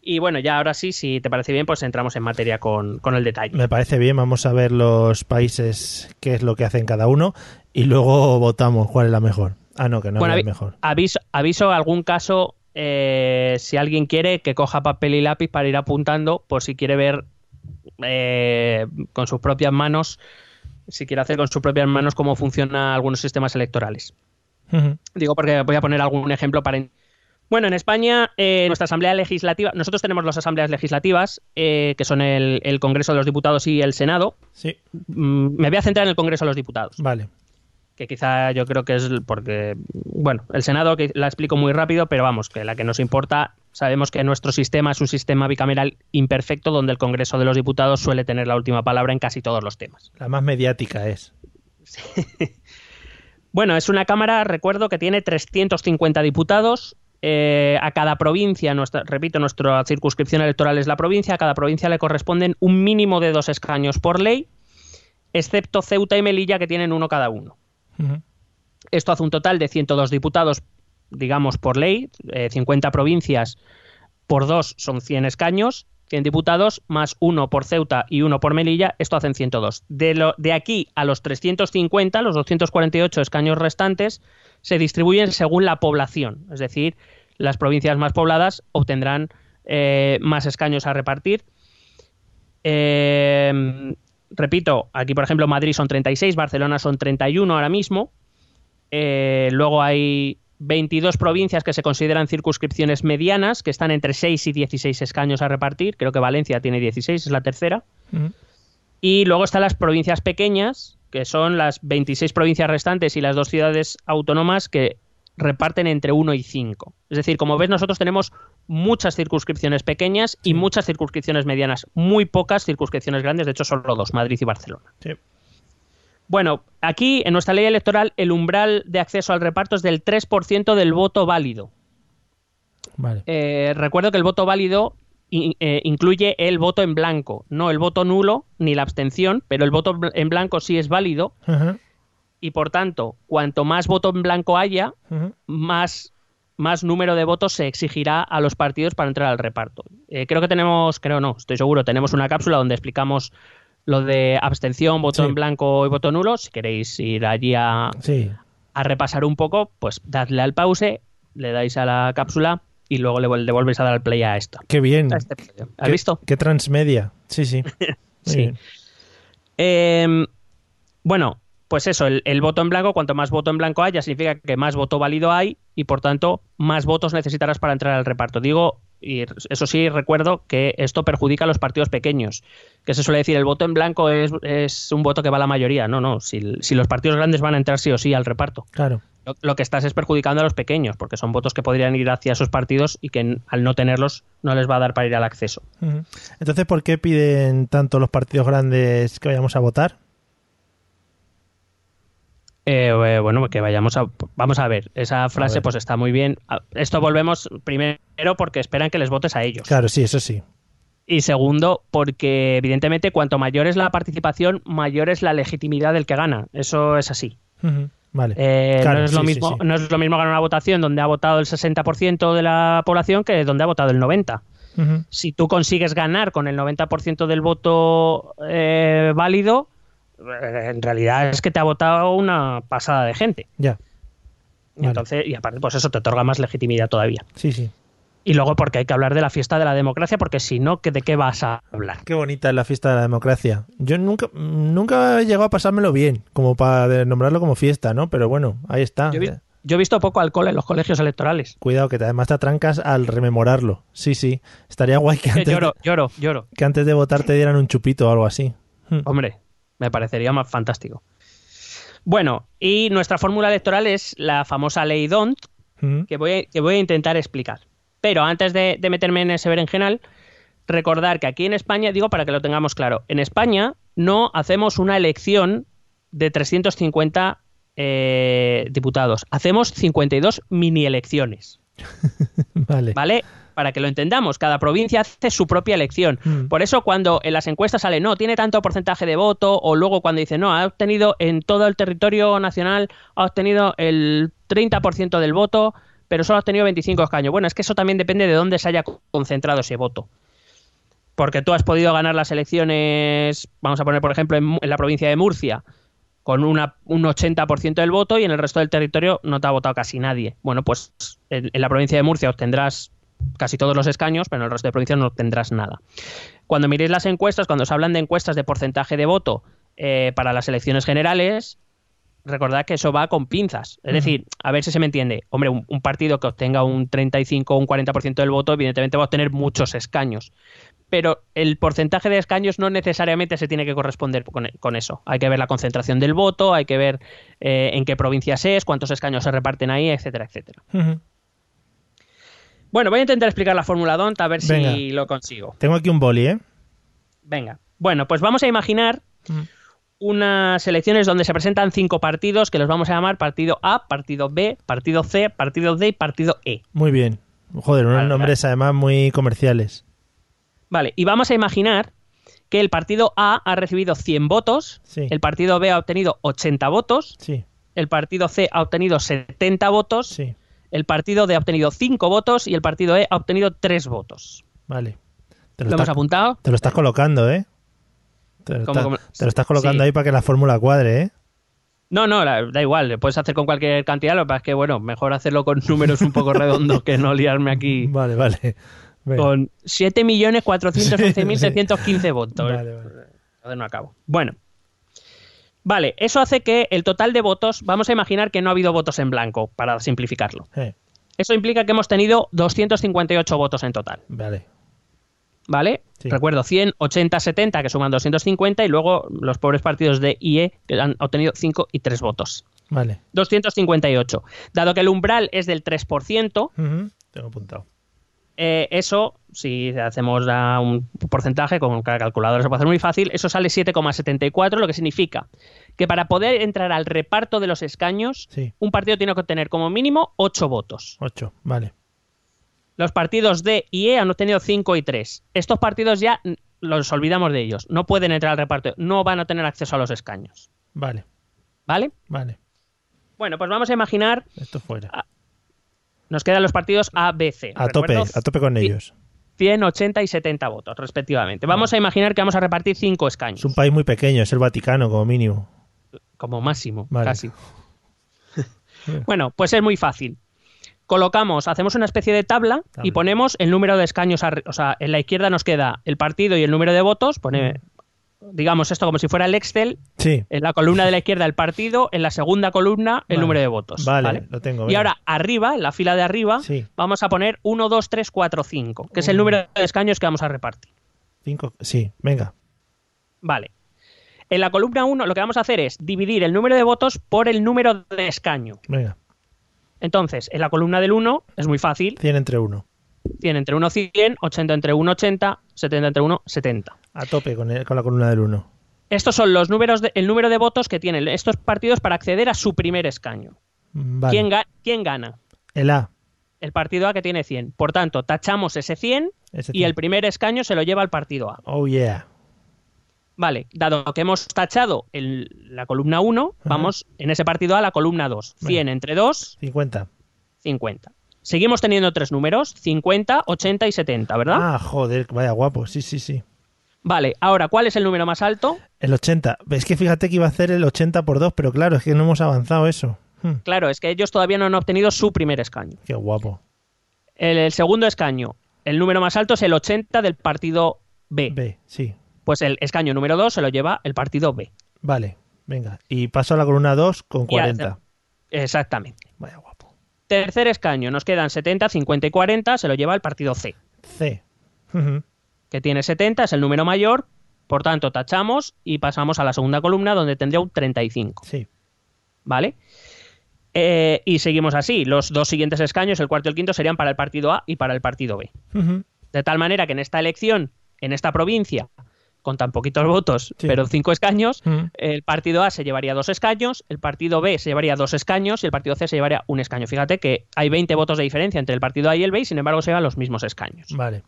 Y bueno, ya ahora sí, si te parece bien, pues entramos en materia con, el detalle. Me parece bien, vamos a ver los países, qué es lo que hacen cada uno, y luego votamos cuál es la mejor. Ah, no, que no es la mejor. Aviso, aviso algún caso, eh, si alguien quiere, que coja papel y lápiz para ir apuntando, por si quiere ver eh, con sus propias manos, si quiere hacer con sus propias manos cómo funcionan algunos sistemas electorales. Digo porque voy a poner algún ejemplo para bueno, en España, eh, nuestra Asamblea Legislativa, nosotros tenemos las Asambleas Legislativas, eh, que son el, Congreso de los Diputados y el Senado. Sí. Mm, me voy a centrar en el Congreso de los Diputados. Vale. Que quizá yo creo que es porque, bueno, el Senado que la explico muy rápido, pero vamos, que la que nos importa, sabemos que nuestro sistema es un sistema bicameral imperfecto donde el Congreso de los Diputados suele tener la última palabra en casi todos los temas. La más mediática es. Sí. <laughs> Bueno, es una Cámara, recuerdo, que tiene 350 diputados, eh, a cada provincia, nuestra, repito, nuestra circunscripción electoral es la provincia, a cada provincia le corresponden un mínimo de dos escaños por ley, excepto Ceuta y Melilla que tienen uno cada uno. Esto hace un total de 102 diputados, digamos, por ley, 50 eh, provincias por dos son 100 escaños, 100 diputados, más uno por Ceuta y uno por Melilla, esto hacen 102. De, lo, de aquí a los 350, los 248 escaños restantes, se distribuyen según la población, es decir, las provincias más pobladas obtendrán eh, más escaños a repartir. Eh, repito, aquí por ejemplo Madrid son 36, Barcelona son 31 ahora mismo. Eh, luego hay 22 provincias que se consideran circunscripciones medianas, que están entre 6 y 16 escaños a repartir. Creo que Valencia tiene 16, es la tercera. Y luego están las provincias pequeñas, que son las 26 provincias restantes y las dos ciudades autónomas que reparten entre 1 y 5. Es decir, como ves, nosotros tenemos muchas circunscripciones pequeñas y muchas circunscripciones medianas, muy pocas circunscripciones grandes, de hecho solo dos, Madrid y Barcelona. Bueno, aquí en nuestra ley electoral el umbral de acceso al reparto es del 3% del voto válido. Eh, recuerdo que el voto válido eh, incluye el voto en blanco, no el voto nulo ni la abstención, pero el voto en blanco sí es válido. Y por tanto, cuanto más voto en blanco haya, más, más número de votos se exigirá a los partidos para entrar al reparto. Eh, creo que tenemos, creo no, estoy seguro, tenemos una cápsula donde explicamos lo de abstención, voto en blanco y voto nulo. Si queréis ir allí a, a repasar un poco, pues dadle al pause, le dais a la cápsula y luego le devuelves a dar play a esto. Qué bien. Este ¿Has visto? Qué transmedia. Sí, sí. <laughs> sí. Em, bueno, pues eso, el, el, voto en blanco, cuanto más voto en blanco haya, significa que más voto válido hay y por tanto más votos necesitarás para entrar al reparto. Digo, y eso sí recuerdo que esto perjudica a los partidos pequeños, que se suele decir el voto en blanco es, es un voto que va a la mayoría. No, no, si, si, los partidos grandes van a entrar sí o sí al reparto. Claro Lo, lo que estás es perjudicando a los pequeños, porque son votos que podrían ir hacia esos partidos y que al no tenerlos no les va a dar para ir al acceso. Entonces, ¿por qué piden tanto los partidos grandes que vayamos a votar? Eh, eh, bueno, que vayamos a... Vamos a ver, esa frase ver. pues está muy bien. Esto volvemos primero porque esperan que les votes a ellos. Claro, sí, eso sí. Y segundo, porque evidentemente cuanto mayor es la participación, mayor es la legitimidad del que gana. Eso es así. Vale. Eh, Claro, no, es lo sí, mismo, sí. no es lo mismo ganar una votación donde ha votado el 60% de la población que donde ha votado el 90%. Ujú. Si tú consigues ganar con el 90% del voto eh, válido, en realidad es que te ha votado una pasada de gente. Ya. Vale. Entonces, y aparte, pues eso te otorga más legitimidad todavía. Sí, sí. Y luego porque hay que hablar de la fiesta de la democracia, porque si no, ¿que- ¿de qué vas a hablar? Qué bonita es la fiesta de la democracia. Yo nunca, nunca he llegado a pasármelo bien, como para nombrarlo como fiesta, ¿no? Pero bueno, ahí está. Yo he, vi- yo he visto poco alcohol en los colegios electorales. Cuidado, que te- además te atrancas al rememorarlo. Sí, sí. Estaría guay que antes, lloro, lloro, lloro. que antes de votar te dieran un chupito o algo así. Hombre, me parecería más fantástico. Bueno, y nuestra fórmula electoral es la famosa ley DONT, Hmm. que voy a, que voy a intentar explicar. Pero antes de, de meterme en ese berenjenal, recordar que aquí en España, digo para que lo tengamos claro, en España no hacemos una elección de 350 eh, diputados, hacemos 52 mini elecciones. <laughs> Vale. ¿Vale? Para que lo entendamos, cada provincia hace su propia elección. Mm. Por eso cuando en las encuestas sale, no, tiene tanto porcentaje de voto, o luego cuando dice, no, ha obtenido en todo el territorio nacional, ha obtenido el 30% del voto, pero solo ha obtenido 25 escaños. Bueno, es que eso también depende de dónde se haya concentrado ese voto. Porque tú has podido ganar las elecciones, vamos a poner por ejemplo en, la provincia de Murcia, con una, un 80% del voto y en el resto del territorio no te ha votado casi nadie. Bueno, pues en, en la provincia de Murcia obtendrás casi todos los escaños, pero en el resto de provincias no obtendrás nada. Cuando miréis las encuestas, cuando se hablan de encuestas de porcentaje de voto eh, para las elecciones generales, recordad que eso va con pinzas. Es decir, a ver si se me entiende. Hombre, un, un partido que obtenga un 35 o un 40% del voto, evidentemente va a obtener muchos escaños. Pero el porcentaje de escaños no necesariamente se tiene que corresponder con, con eso. Hay que ver la concentración del voto, hay que ver eh, en qué provincias es, cuántos escaños se reparten ahí, etcétera, etcétera. Bueno, voy a intentar explicar la fórmula DONT a ver Venga. si lo consigo. Tengo aquí un boli, ¿eh? Venga. Bueno, pues vamos a imaginar Mm. unas elecciones donde se presentan cinco partidos que los vamos a llamar partido A, partido B, partido C, partido D y partido E. Muy bien. Joder, unos Vale, nombres además muy comerciales. Vale, y vamos a imaginar que el partido A ha recibido 100 votos, Sí. el partido B ha obtenido 80 votos, Sí, el partido C ha obtenido 70 votos, sí. El partido D ha obtenido 5 votos y el partido E ha obtenido 3 votos. Vale. Te ¿Lo, lo, hemos apuntado? te lo estás colocando, ¿eh? Te lo, ¿Cómo, estás- cómo? te lo estás colocando Sí. ahí para que la fórmula cuadre, ¿eh? No, no, da igual, lo puedes hacer con cualquier cantidad, lo que pasa es que, bueno, mejor hacerlo con números un poco <laughs> redondos que no liarme aquí Vale, vale. Venga. con 7.411.615 <laughs> votos. Vale, vale. Entonces no acabo. Bueno. Vale, eso hace que el total de votos, vamos a imaginar que no ha habido votos en blanco, para simplificarlo. Eso implica que hemos tenido 258 votos en total, vale. ¿vale? Sí. Recuerdo, 100, 80, 70, que suman 250, y luego los pobres partidos de IE, que han obtenido 5 y 3 votos. Vale. 258. Dado que el umbral es del 3%, Ujú, Tengo apuntado. Eh, eso, si hacemos un porcentaje con cada calculadora se puede hacer muy fácil, eso sale 7,74, lo que significa que para poder entrar al reparto de los escaños, Sí. un partido tiene que obtener como mínimo 8 votos. Ocho. Vale. Los partidos D y E han obtenido 5 y 3. Estos partidos ya los olvidamos de ellos, no pueden entrar al reparto, no van a tener acceso a los escaños. Vale. ¿Vale? Vale. Bueno, pues vamos a imaginar, Esto fuera. Nos quedan los partidos A, B, C. A tope, a tope con ellos. 100, 80 y 70 votos, respectivamente. Vamos a imaginar que vamos a repartir 5 escaños. Es un país muy pequeño, es el Vaticano como mínimo. Como máximo, Vale. casi. <laughs> <laughs> bueno, pues es muy fácil. Colocamos, hacemos una especie de tabla, Tabla. y ponemos el número de escaños. arri- O sea, en la izquierda nos queda el partido y el número de votos. Pone, digamos esto como si fuera el Excel. Sí. En la columna de la izquierda el partido, en la segunda columna el Vale. número de votos. Vale, lo tengo, Y ahora arriba, en la fila de arriba, Sí. vamos a poner 1, 2, 3, 4, 5, que es el número de escaños que vamos a repartir. Cinco. Sí, venga. Vale. En la columna 1 lo que vamos a hacer es dividir el número de votos por el número de escaño. Venga. Entonces, en la columna del 1 es muy fácil. 100 entre 1. 100 entre 1, 100, 80 entre 1, 80, 70 entre 1, 70. A tope con, el- con la columna del 1. Estos son los números de- el número de votos que tienen estos partidos para acceder a su primer escaño. Vale. ¿Quién, ga- quién gana? El A. El partido A que tiene 100. Por tanto, tachamos ese 100 Ese y el primer escaño se lo lleva al partido A. Oh, yeah. Vale, dado que hemos tachado el- la columna 1, vamos en ese partido A la columna 2. 100 entre 2, 50. 50. Seguimos teniendo tres números, 50, 80 y 70, ¿verdad? Ah, joder, vaya guapo. Sí, sí, sí. Vale, ahora, ¿cuál es el número más alto? El 80. Es que fíjate que iba a hacer el 80 por 2, pero claro, es que no hemos avanzado eso. Hmm, Claro, es que ellos todavía no han obtenido su primer escaño. qué guapo. El, el segundo escaño, el número más alto es el 80 del partido B. B, sí. Pues el escaño número 2 se lo lleva el partido B. Vale, venga. Y paso a la columna 2 con Y 40. hace- Exactamente. Vaya guapo. Tercer escaño, nos quedan 70, 50 y 40, se lo lleva el partido C, C. Que tiene 70, es el número mayor, por tanto tachamos y pasamos a la segunda columna donde tendría un 35, Sí. ¿vale? Eh, y seguimos así, los dos siguientes escaños, el cuarto y el quinto, serían para el partido A y para el partido B. De tal manera que en esta elección, en esta provincia, con tan poquitos votos, Sí. pero cinco escaños, Mm. el partido A se llevaría dos escaños, el partido B se llevaría dos escaños y el partido C se llevaría un escaño. Fíjate que hay 20 votos de diferencia entre el partido A y el B y sin embargo se llevan los mismos escaños. Vale.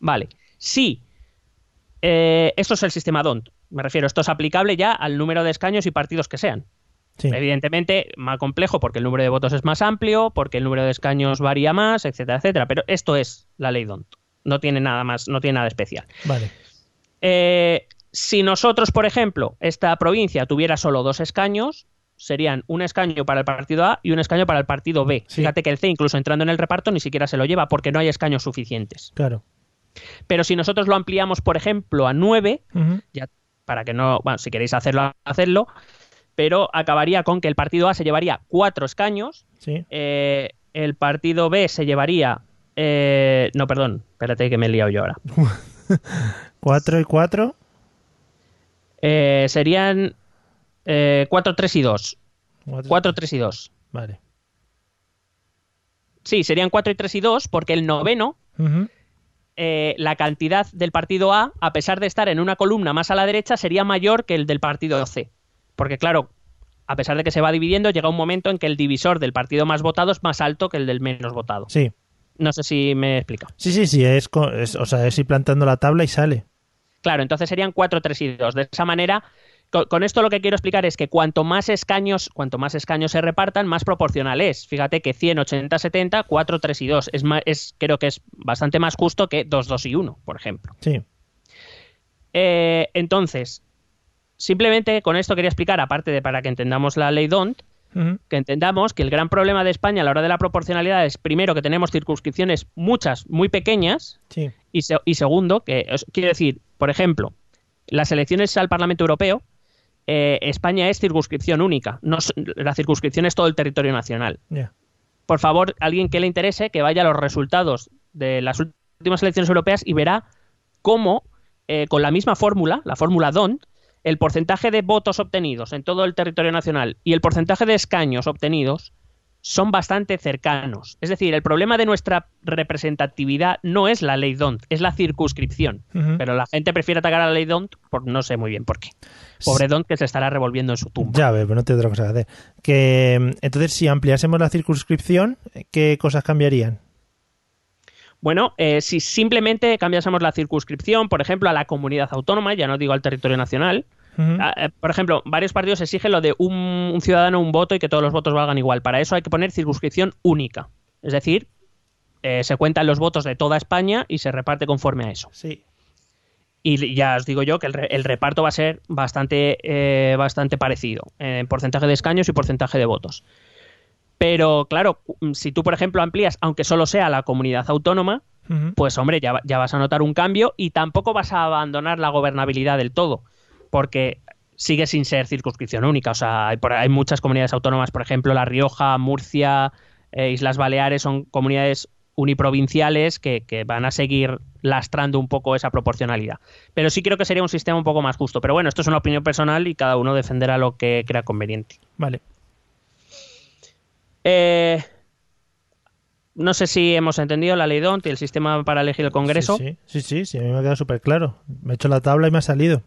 Vale. Sí. eh, esto es el sistema DONT. Me refiero, esto es aplicable ya al número de escaños y partidos que sean. Sí. Evidentemente, más complejo porque el número de votos es más amplio, porque el número de escaños varía más, etcétera, etcétera. Pero esto es la ley DONT. No tiene nada más, no tiene nada especial. Vale. Eh, si nosotros, por ejemplo, esta provincia tuviera solo dos escaños, serían un escaño para el partido A y un escaño para el partido B. Sí. Fíjate que el C, incluso entrando en el reparto, ni siquiera se lo lleva porque no hay escaños suficientes. Claro. Pero si nosotros lo ampliamos, por ejemplo, a 9, Ujú. ya para que no, bueno, si queréis hacerlo, hacedlo, pero acabaría con que el partido A se llevaría cuatro escaños, Sí. eh, el partido B se llevaría... eh, no, perdón, espérate que me he liado yo ahora. <laughs> <laughs> 4 y 4. Eh, serían 4, 3 y 2. 4, 3 y 2. Vale. Sí, serían 4 y 3 y 2 porque el noveno, eh, la cantidad del partido A, a pesar de estar en una columna más a la derecha, sería mayor que el del partido C. Porque claro, a pesar de que se va dividiendo, llega un momento en que el divisor del partido más votado es más alto que el del menos votado. Sí. No sé si me explica. Sí, sí, sí. Es, es- o sea, es ir plantando la tabla y sale. Claro, entonces serían 4, 3 y 2. De esa manera, co- con, esto lo que quiero explicar es que cuanto más escaños, cuanto más escaños se repartan, más proporcional es. Fíjate que 100, 80, 70, 4, 3 y 2. Es, ma- es creo que es bastante más justo que 2, 2 y 1, por ejemplo. Sí. Eh, entonces, simplemente con esto quería explicar, aparte de para que entendamos la ley DONT, Que entendamos que el gran problema de España a la hora de la proporcionalidad es, primero, que tenemos circunscripciones muchas, muy pequeñas, Sí. y, se- y segundo, que quiero decir, por ejemplo, las elecciones al Parlamento Europeo, eh, España es circunscripción única. No, la circunscripción es todo el territorio nacional. Por favor, alguien que le interese, que vaya a los resultados de las últimas elecciones europeas y verá cómo, eh, con la misma fórmula, la fórmula DONT, el porcentaje de votos obtenidos en todo el territorio nacional y el porcentaje de escaños obtenidos son bastante cercanos. Es decir, el problema de nuestra representatividad no es la ley DONT, es la circunscripción. Pero la gente prefiere atacar a la ley DONT por no sé muy bien por qué. Pobre DONT que se estará revolviendo en su tumba. Ya pero no tiene otra cosa que hacer. Que, entonces, si ampliásemos la circunscripción, ¿qué cosas cambiarían? Bueno, eh, si simplemente cambiásemos la circunscripción, por ejemplo, a la comunidad autónoma, ya no digo al territorio nacional, Ah, eh, por ejemplo, varios partidos exigen lo de un, un ciudadano, un voto y que todos los votos valgan igual. Para eso hay que poner circunscripción única. Es decir, eh, se cuentan los votos de toda España y se reparte conforme a eso. Sí. Y ya os digo yo que el, re- el reparto va a ser bastante, eh, bastante parecido en porcentaje de escaños y porcentaje de votos. Pero claro, cu- si tú, por ejemplo, amplías, aunque solo sea la comunidad autónoma, pues hombre, ya vas a notar un cambio y tampoco vas a abandonar la gobernabilidad del todo, porque sigue sin ser circunscripción única. O sea, hay, por- hay muchas comunidades autónomas, por ejemplo, La Rioja, Murcia, eh, Islas Baleares, son comunidades uniprovinciales que, que van a seguir lastrando un poco esa proporcionalidad. Pero sí creo que sería un sistema un poco más justo. Pero bueno, esto es una opinión personal y cada uno defenderá lo que crea conveniente. Vale. Eh, no sé si hemos entendido la ley DONT y el sistema para elegir el Congreso. Sí, sí, sí, sí, sí, a mí me ha quedado súper claro. Me he hecho la tabla y me ha salido.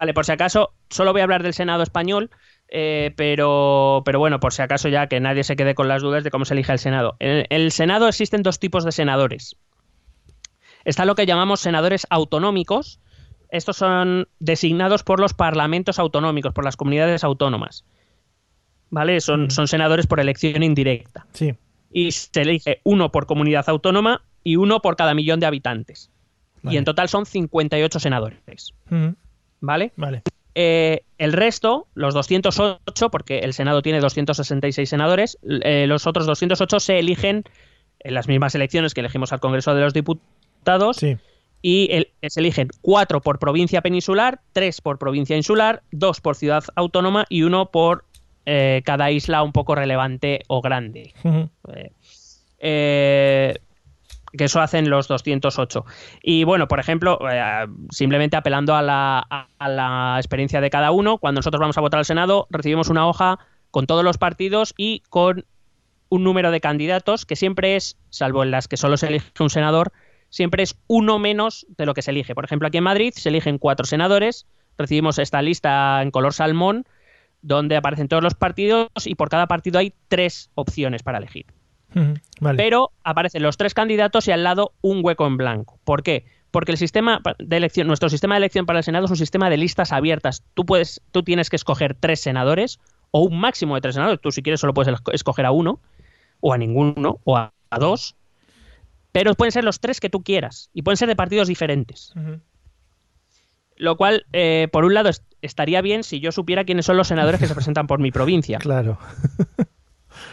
Vale, por si acaso, solo voy a hablar del Senado español, eh, pero, pero bueno, por si acaso ya que nadie se quede con las dudas de cómo se elige el Senado. En el Senado existen dos tipos de senadores. Está lo que llamamos senadores autonómicos. Estos son designados por los parlamentos autonómicos, por las comunidades autónomas. ¿Vale? Son, son senadores por elección indirecta. Sí. Y se elige uno por comunidad autónoma y uno por cada millón de habitantes. Vale. Y en total son 58 senadores. Ujú, ¿Vale? Vale. Eh, el resto, los 208, porque el Senado tiene 266 senadores, eh, los otros 208 se eligen en las mismas elecciones que elegimos al Congreso de los Diputados Sí. y el- se eligen cuatro por provincia peninsular, tres por provincia insular, dos por ciudad autónoma y uno por eh, cada isla un poco relevante o grande. Eh, eh, que eso hacen los 208. Y bueno, por ejemplo, eh, simplemente apelando a la, a- a la experiencia de cada uno, cuando nosotros vamos a votar al Senado, recibimos una hoja con todos los partidos y con un número de candidatos que siempre es, salvo en las que solo se elige un senador, siempre es uno menos de lo que se elige. Por ejemplo, aquí en Madrid se eligen cuatro senadores, recibimos esta lista en color salmón, donde aparecen todos los partidos y por cada partido hay tres opciones para elegir. Vale. Pero aparecen los tres candidatos y al lado un hueco en blanco. ¿Por qué? Porque el sistema de elección, nuestro sistema de elección para el Senado es un sistema de listas abiertas. Tú puedes, tú tienes que escoger tres senadores o un máximo de tres senadores. Tú si quieres solo puedes esco- escoger a uno o a ninguno o a, a dos. Pero pueden ser los tres que tú quieras y pueden ser de partidos diferentes. Lo cual, eh, por un lado, est- estaría bien si yo supiera quiénes son los senadores que se presentan por mi provincia. <laughs> Claro.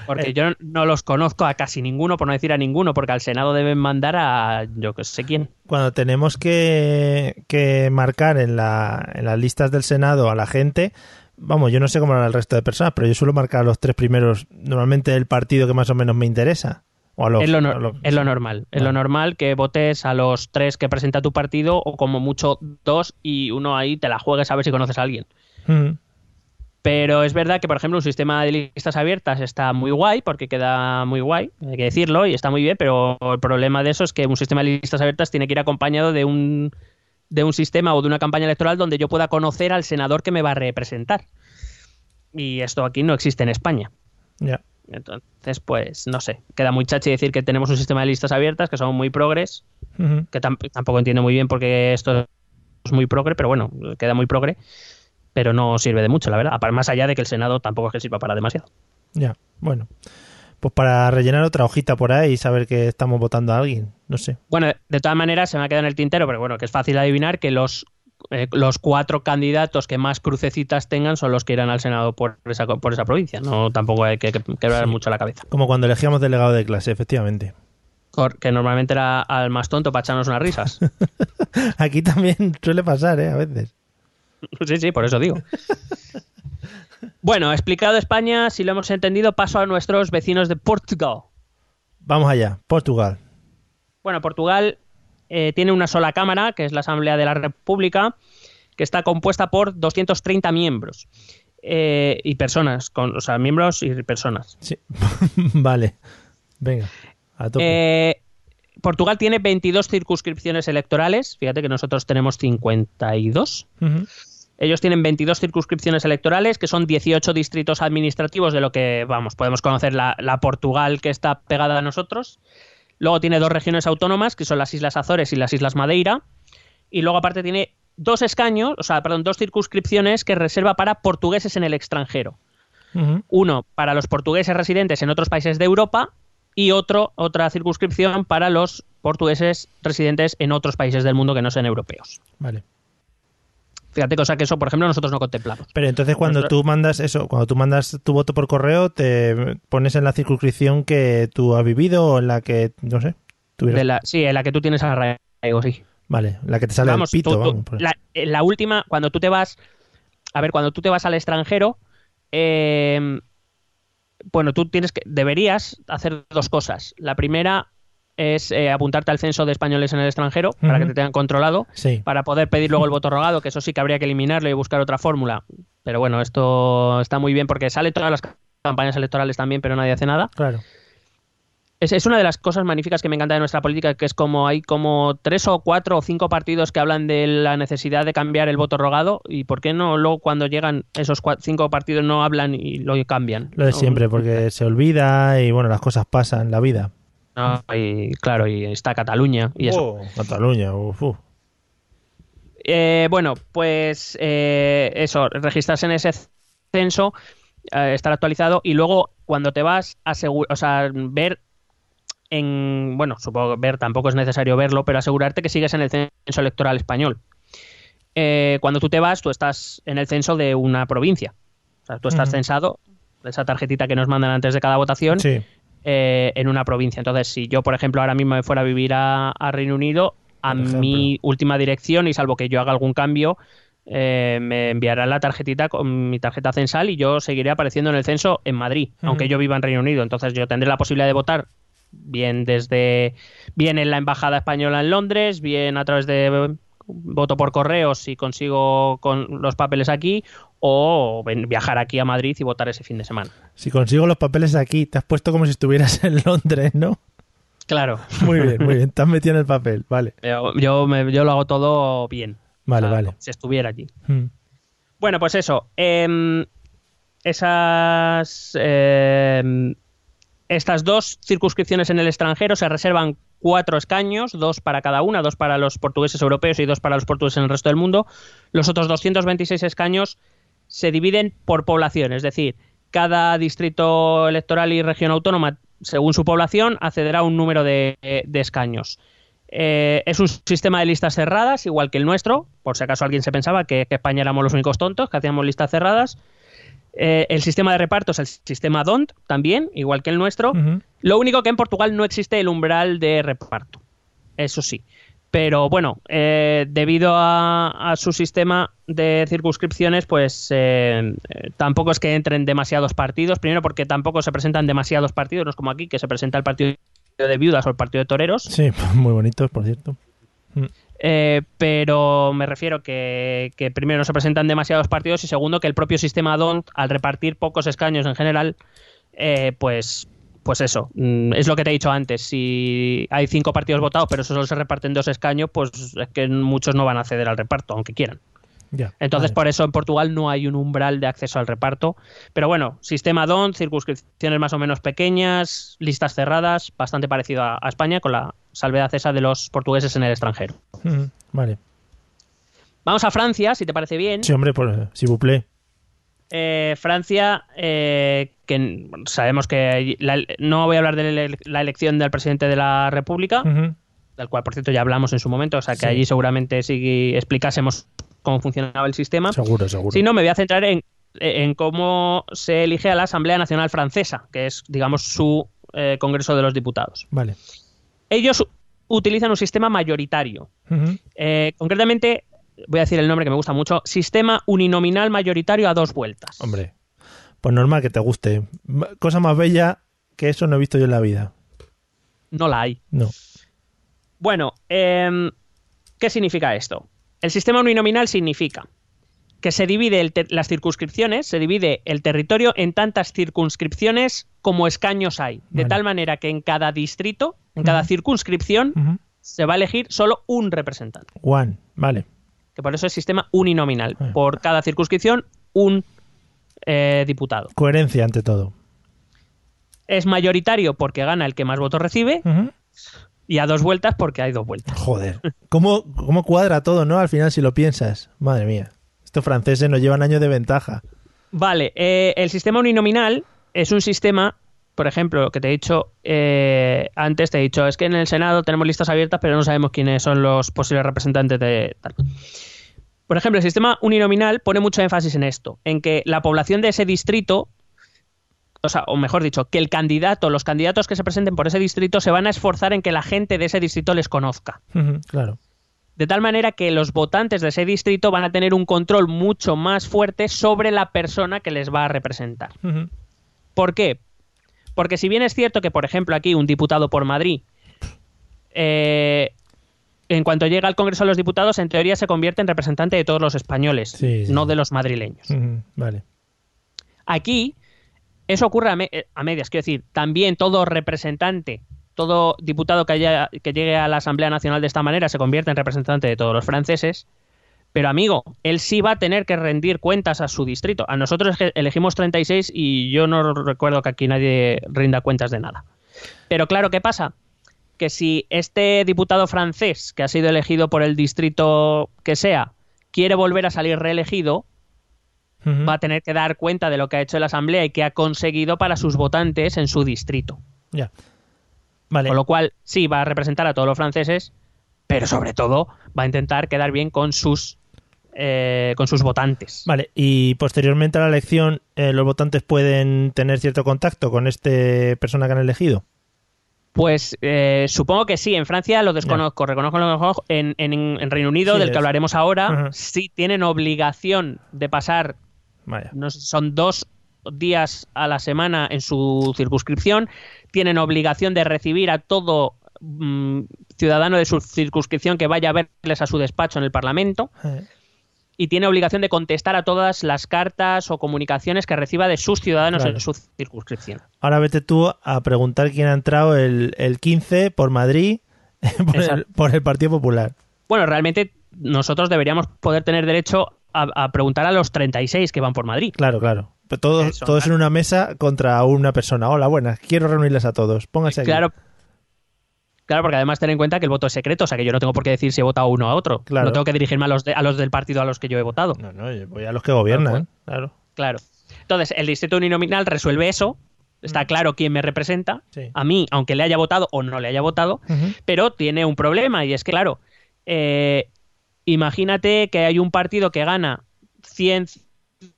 Porque yo no los conozco a casi ninguno, por no decir a ninguno, porque al Senado deben mandar a yo que sé quién. Cuando tenemos que, que marcar en, la, en las listas del Senado a la gente, vamos, yo no sé cómo hará el resto de personas, pero yo suelo marcar a los tres primeros, normalmente del partido que más o menos me interesa. O a los, es, lo, no- a los- es lo normal. Es lo normal que votes a los tres que presenta tu partido, o como mucho dos, y uno ahí te la juegues a ver si conoces a alguien. Ujú. Pero es verdad que, por ejemplo, un sistema de listas abiertas está muy guay, porque queda muy guay, hay que decirlo, y está muy bien, pero el problema de eso es que un sistema de listas abiertas tiene que ir acompañado de un, de un sistema o de una campaña electoral donde yo pueda conocer al senador que me va a representar. Y esto aquí no existe en España. Ya. Entonces, pues, no sé, queda muy chachi decir que tenemos un sistema de listas abiertas, que son muy progres, que tam- tampoco entiendo muy bien porque esto es muy progre, pero bueno, queda muy progre, pero no sirve de mucho, la verdad. Más allá de que el Senado tampoco es que sirva para demasiado. Ya. Bueno. Pues para rellenar otra hojita por ahí y saber que estamos votando a alguien. No sé. Bueno, de todas maneras, se me ha quedado en el tintero, pero bueno, que es fácil adivinar que los, eh, los cuatro candidatos que más crucecitas tengan son los que irán al Senado por esa, por esa provincia. No tampoco hay que, que quebrar Sí. mucho la cabeza. Como cuando elegíamos delegado de clase, efectivamente. Cor- Que normalmente era al más tonto para echarnos unas risas. <laughs> Aquí también suele pasar, ¿eh? A veces. <laughs> Sí, sí, por eso digo. Bueno, explicado España, si lo hemos entendido, paso a nuestros vecinos de Portugal. Vamos allá. Portugal. Bueno, Portugal eh, tiene una sola cámara, que es la Asamblea de la República, que está compuesta por 230 miembros. eh, y personas, con, o sea, miembros y personas. Sí. <laughs> vale. Venga. A tope. Eh, Portugal tiene 22 circunscripciones electorales, fíjate que nosotros tenemos 52. Ujú. Ellos tienen 22 circunscripciones electorales, que son 18 distritos administrativos de lo que, vamos, podemos conocer la, la Portugal que está pegada a nosotros. Luego tiene dos regiones autónomas, que son las Islas Azores y las Islas Madeira. Y luego aparte tiene dos escaños, o sea, perdón, dos circunscripciones que reserva para portugueses en el extranjero. Uno para los portugueses residentes en otros países de Europa y otro, otra circunscripción para los portugueses residentes en otros países del mundo que no sean europeos. Vale. Fíjate, cosa que eso, por ejemplo, nosotros no contemplamos. Pero entonces cuando tú mandas eso, cuando tú mandas tu voto por correo, te pones en la circunscripción que tú has vivido o en la que, no sé, tuvieras- De la, sí, en la que tú tienes arraigo, sí. Vale, la que te sale Vamos, el pito, tú- vamos. pues. la, eh, la última, cuando tú te vas, a ver, cuando tú te vas al extranjero, eh, bueno, tú tienes que, deberías hacer dos cosas. La primera es eh, apuntarte al censo de españoles en el extranjero para que te tengan controlado, Sí. para poder pedir luego el voto rogado, que eso sí que habría que eliminarlo y buscar otra fórmula. Pero bueno, esto está muy bien porque sale todas las campañas electorales también, pero nadie hace nada. Claro. Es, es una de las cosas magníficas que me encanta de nuestra política, que es como hay como tres o cuatro o cinco partidos que hablan de la necesidad de cambiar el voto rogado y por qué no luego cuando llegan esos cinco partidos no hablan y lo cambian. Lo de siempre, porque se olvida y bueno, las cosas pasan, la vida. No, y claro, y está Cataluña y eso. Oh, Cataluña, uf. Eh, bueno, pues eh, eso, registrarse en ese censo, eh, estar actualizado y luego cuando te vas, o sea, ver en, bueno, supongo que ver tampoco es necesario verlo, pero asegurarte que sigues en el censo electoral español. Eh, cuando tú te vas, tú estás en el censo de una provincia. O sea, tú estás censado, esa tarjetita que nos mandan antes de cada votación, Sí. Eh, en una provincia. Entonces, si yo, por ejemplo, ahora mismo me fuera a vivir a, a Reino Unido, a mi última dirección, y salvo que yo haga algún cambio, eh, me enviarán la tarjetita con mi tarjeta censal y yo seguiré apareciendo en el censo en Madrid, aunque yo viva en Reino Unido. Entonces, yo tendré la posibilidad de votar bien desde bien en la embajada española en Londres, bien a través de voto por correo si consigo con los papeles aquí o viajar aquí a Madrid y votar ese fin de semana. Si consigo los papeles aquí, te has puesto como si estuvieras <laughs> en Londres, ¿no? Claro. Muy bien, muy bien. Te has metido en el papel, vale. <laughs> Yo, yo, me- yo lo hago todo bien. Vale, O sea, vale. Si estuviera allí. Mm. Bueno, pues eso. em, esas. em, estas dos circunscripciones en el extranjero se reservan cuatro escaños, dos para cada una, dos para los portugueses europeos y dos para los portugueses en el resto del mundo. Los otros 226 escaños se dividen por población, es decir, cada distrito electoral y región autónoma, según su población, accederá a un número de, escaños. Eh, es un sistema de listas cerradas, igual que el nuestro, por si acaso alguien se pensaba que, que España éramos los únicos tontos, que hacíamos listas cerradas. Eh, el sistema de reparto es el sistema DONT, también, igual que el nuestro. Lo único que en Portugal no existe el umbral de reparto. Eso sí. Pero bueno, eh, debido a, a su sistema de circunscripciones, pues eh, eh, tampoco es que entren demasiados partidos. Primero porque tampoco se presentan demasiados partidos, no es como aquí, que se presenta el partido de viudas o el partido de toreros. Sí, <laughs> muy bonitos, por cierto. Eh, pero me refiero que, que primero no se presentan demasiados partidos y segundo que el propio sistema DONT, al repartir pocos escaños en general, pues, pues eso, mm, es lo que te he dicho antes. Si hay cinco partidos votados, pero solo se reparten dos escaños, pues es que muchos no van a acceder al reparto, aunque quieran. Entonces, vale. por eso en Portugal no hay un umbral de acceso al reparto. Pero bueno, sistema DON, circunscripciones más o menos pequeñas, listas cerradas, bastante parecido a, a España, con la salvedad esa de los portugueses en el extranjero. Mm, Vale. Vamos a Francia, si te parece bien. Sí, hombre, pues, si vous plaît. Eh, Francia, eh, que sabemos que la- no voy a hablar de la- elección del presidente de la República, del cual por cierto ya hablamos en su momento, o sea que Sí. allí seguramente sí explicásemos cómo funcionaba el sistema. Seguro, seguro. Si no, me voy a centrar en, en cómo se elige a la Asamblea Nacional Francesa, que es, digamos, su eh, Congreso de los Diputados. Vale. Ellos utilizan un sistema mayoritario. Eh, concretamente, voy a decir el nombre que me gusta mucho, sistema uninominal mayoritario a dos vueltas. Hombre, pues normal que te guste. Cosa más bella que eso no he visto yo en la vida. No la hay. No. Bueno, em, ¿qué significa esto? El sistema uninominal significa que se divide el las circunscripciones, se divide el territorio en tantas circunscripciones como escaños hay, de Vale. tal manera que en cada distrito, en cada circunscripción, se va a elegir solo un representante, One, vale. que por eso es sistema uninominal. Por cada circunscripción, un eh, diputado. Coherencia ante todo. Es mayoritario porque gana el que más votos recibe y a dos vueltas porque hay dos vueltas. Joder. <laughs> ¿Cómo, ¿Cómo cuadra todo, no? Al final, si lo piensas. Madre mía. Estos franceses nos llevan años de ventaja. Vale, eh, el sistema uninominal es un sistema, por ejemplo, lo que te he dicho eh, antes, te he dicho, es que en el Senado tenemos listas abiertas, pero no sabemos quiénes son los posibles representantes de tal. Por ejemplo, el sistema uninominal pone mucho énfasis en esto, en que la población de ese distrito, o sea, o mejor dicho, que el candidato, los candidatos que se presenten por ese distrito se van a esforzar en que la gente de ese distrito les conozca. Claro. De tal manera que los votantes de ese distrito van a tener un control mucho más fuerte sobre la persona que les va a representar. ¿Por qué? Porque si bien es cierto que, por ejemplo, aquí un diputado por Madrid, eh, en cuanto llega al Congreso de los Diputados, en teoría se convierte en representante de todos los españoles, Sí, sí. no de los madrileños. Vale. Aquí, Eso ocurre a, me- eh, a medias, quiero decir, también todo representante, todo diputado que, haya, que llegue a la Asamblea Nacional de esta manera se convierte en representante de todos los franceses. Pero amigo, él sí va a tener que rendir cuentas a su distrito. A nosotros elegimos 36 y yo no recuerdo que aquí nadie rinda cuentas de nada. Pero claro, ¿qué pasa? Que si este diputado francés que ha sido elegido por el distrito que sea quiere volver a salir reelegido, va a tener que dar cuenta de lo que ha hecho la Asamblea y que ha conseguido para sus votantes en su distrito. Ya. Vale. Con lo cual, sí, va a representar a todos los franceses, pero sobre todo va a intentar quedar bien con sus, eh, con sus votantes. Vale, y posteriormente a la elección, eh, los votantes pueden tener cierto contacto con este persona que han elegido. Pues eh, supongo que sí, en Francia lo desconozco, reconozco lo mejor. En, en- en Reino Unido, Sí, del es- que hablaremos ahora, sí tienen obligación de pasar Vaya. no son dos días a la semana en su circunscripción, tienen obligación de recibir a todo mm, ciudadano de su circunscripción que vaya a verles a su despacho en el Parlamento Eh, y tiene obligación de contestar a todas las cartas o comunicaciones que reciba de sus ciudadanos Claro. en su circunscripción. Ahora vete tú a preguntar quién ha entrado el, el 15 por Madrid <laughs> por el, Exacto. por el Partido Popular. Bueno, realmente nosotros deberíamos poder tener derecho a, a preguntar a los 36 que van por Madrid. Claro, claro. Pero Todos, Eso, todos claro. en una mesa contra una persona. Hola, buenas. Quiero reunirles a todos. Pónganse aquí. Claro. Claro, porque además ten en cuenta que el voto es secreto, o sea que yo no tengo por qué decir si he votado uno a otro. Claro. No tengo que dirigirme a los, de- a los del partido a los que yo he votado. No, no, yo voy a los que gobiernan. Claro, Claro. Claro. Entonces, el distrito uninominal resuelve eso. Está claro quién me representa. Mm. Sí. A mí, aunque le haya votado o no le haya votado. Pero tiene un problema y es que, claro, eh, imagínate que hay un partido que gana 100,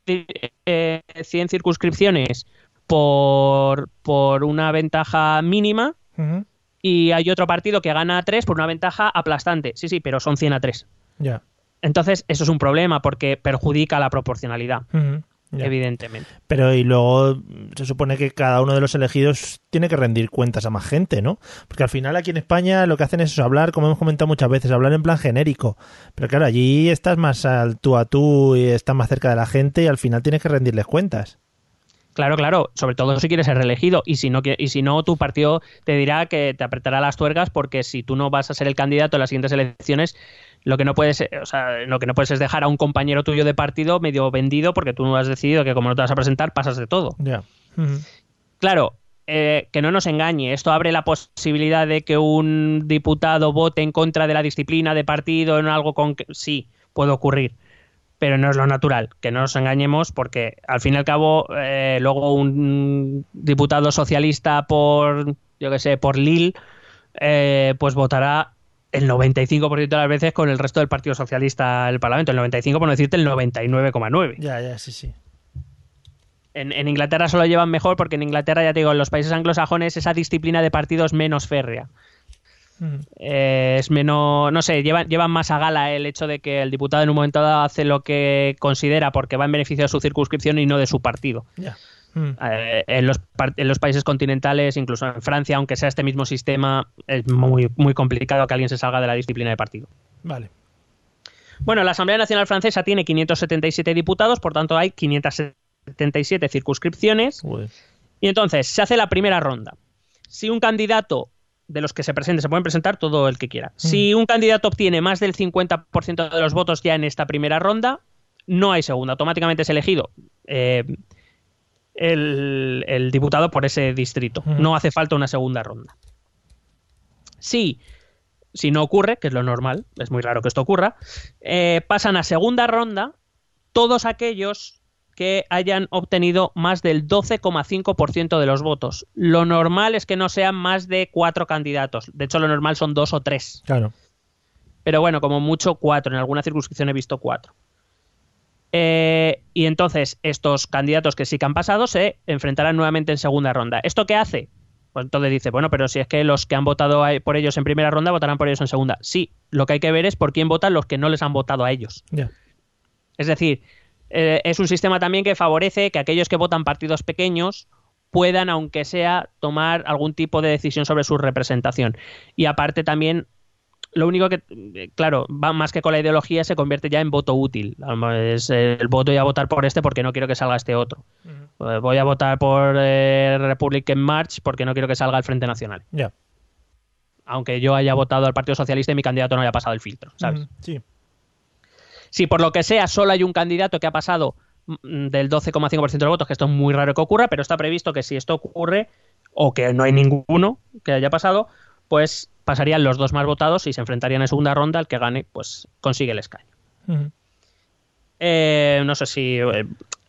ci- eh, 100 circunscripciones por, por una ventaja mínima. Y hay otro partido que gana 3 por una ventaja aplastante. Sí, sí, pero son 100 a 3. Ya. Entonces, eso es un problema porque perjudica la proporcionalidad, evidentemente. Pero y luego mm, se supone que cada uno de los elegidos tiene que rendir cuentas a más gente, ¿no? Porque al final aquí en España lo que hacen es hablar, como hemos comentado muchas veces, hablar en plan genérico. Pero claro, allí estás más al tú a tú y estás más cerca de la gente y al final tienes que rendirles cuentas. Claro, claro, sobre todo si quieres ser reelegido y si no y si no tu partido te dirá que te apretará las tuercas porque si tú no vas a ser el candidato en las siguientes elecciones, lo que no puedes, o sea, lo que no puedes es dejar a un compañero tuyo de partido medio vendido porque tú no has decidido que como no te vas a presentar pasas de todo. Claro, eh, que no nos engañe, esto abre la posibilidad de que un diputado vote en contra de la disciplina de partido en algo con que sí puede ocurrir, pero no es lo natural, que no nos engañemos porque al fin y al cabo eh, luego un diputado socialista por yo que sé por Lille eh, pues votará el 95% de las veces con el resto del Partido Socialista del Parlamento, el 95 por no decirte el 99,9. Ya, ya, sí, sí. En, en Inglaterra solo llevan mejor porque en Inglaterra, ya te digo, en los países anglosajones esa disciplina de partido es menos férrea. Eh, es menos, no sé, llevan, llevan más a gala el hecho de que el diputado en un momento dado hace lo que considera porque va en beneficio de su circunscripción y no de su partido. Eh, en, los, en los países continentales, incluso en Francia, aunque sea este mismo sistema, es muy, muy complicado que alguien se salga de la disciplina de partido. Vale. Bueno, la Asamblea Nacional Francesa tiene 577 diputados, por tanto hay 577 circunscripciones. Y entonces se hace la primera ronda. Si un candidato de los que se presente, se pueden presentar todo el que quiera. Si un candidato obtiene más del 50% de los votos ya en esta primera ronda, no hay segunda. Automáticamente es elegido eh, el, el diputado por ese distrito. No hace falta una segunda ronda. Si, si no ocurre, que es lo normal, es muy raro que esto ocurra, eh, pasan a segunda ronda todos aquellos que hayan obtenido más del 12,5% de los votos. Lo normal es que no sean más de cuatro candidatos. De hecho, lo normal son dos o tres. Claro. Pero bueno, como mucho cuatro. En alguna circunscripción he visto cuatro. Eh, y entonces estos candidatos que sí que han pasado se enfrentarán nuevamente en segunda ronda. ¿Esto qué hace? Pues entonces dice, bueno, pero si es que los que han votado por ellos en primera ronda votarán por ellos en segunda. Sí, lo que hay que ver es por quién votan los que no les han votado a ellos. Es decir, eh, es un sistema también que favorece que aquellos que votan partidos pequeños puedan, aunque sea, tomar algún tipo de decisión sobre su representación. Y aparte también lo único que, eh, claro, va más que con la ideología, se convierte ya en voto útil. Es el voto y a votar por este porque no quiero que salga este otro. Eh, Voy a votar por eh, Republican March porque no quiero que salga el Frente Nacional. Ya. Aunque yo haya votado al Partido Socialista y mi candidato no haya pasado el filtro, ¿sabes? Sí. Si por lo que sea solo hay un candidato que ha pasado mm, del 12,5% de los votos, que esto es muy raro que ocurra, pero está previsto que si esto ocurre, o que no hay ninguno que haya pasado, pues pasarían los dos más votados y se enfrentarían en segunda ronda. El que gane, pues consigue el escaño. Eh, no sé si. eh,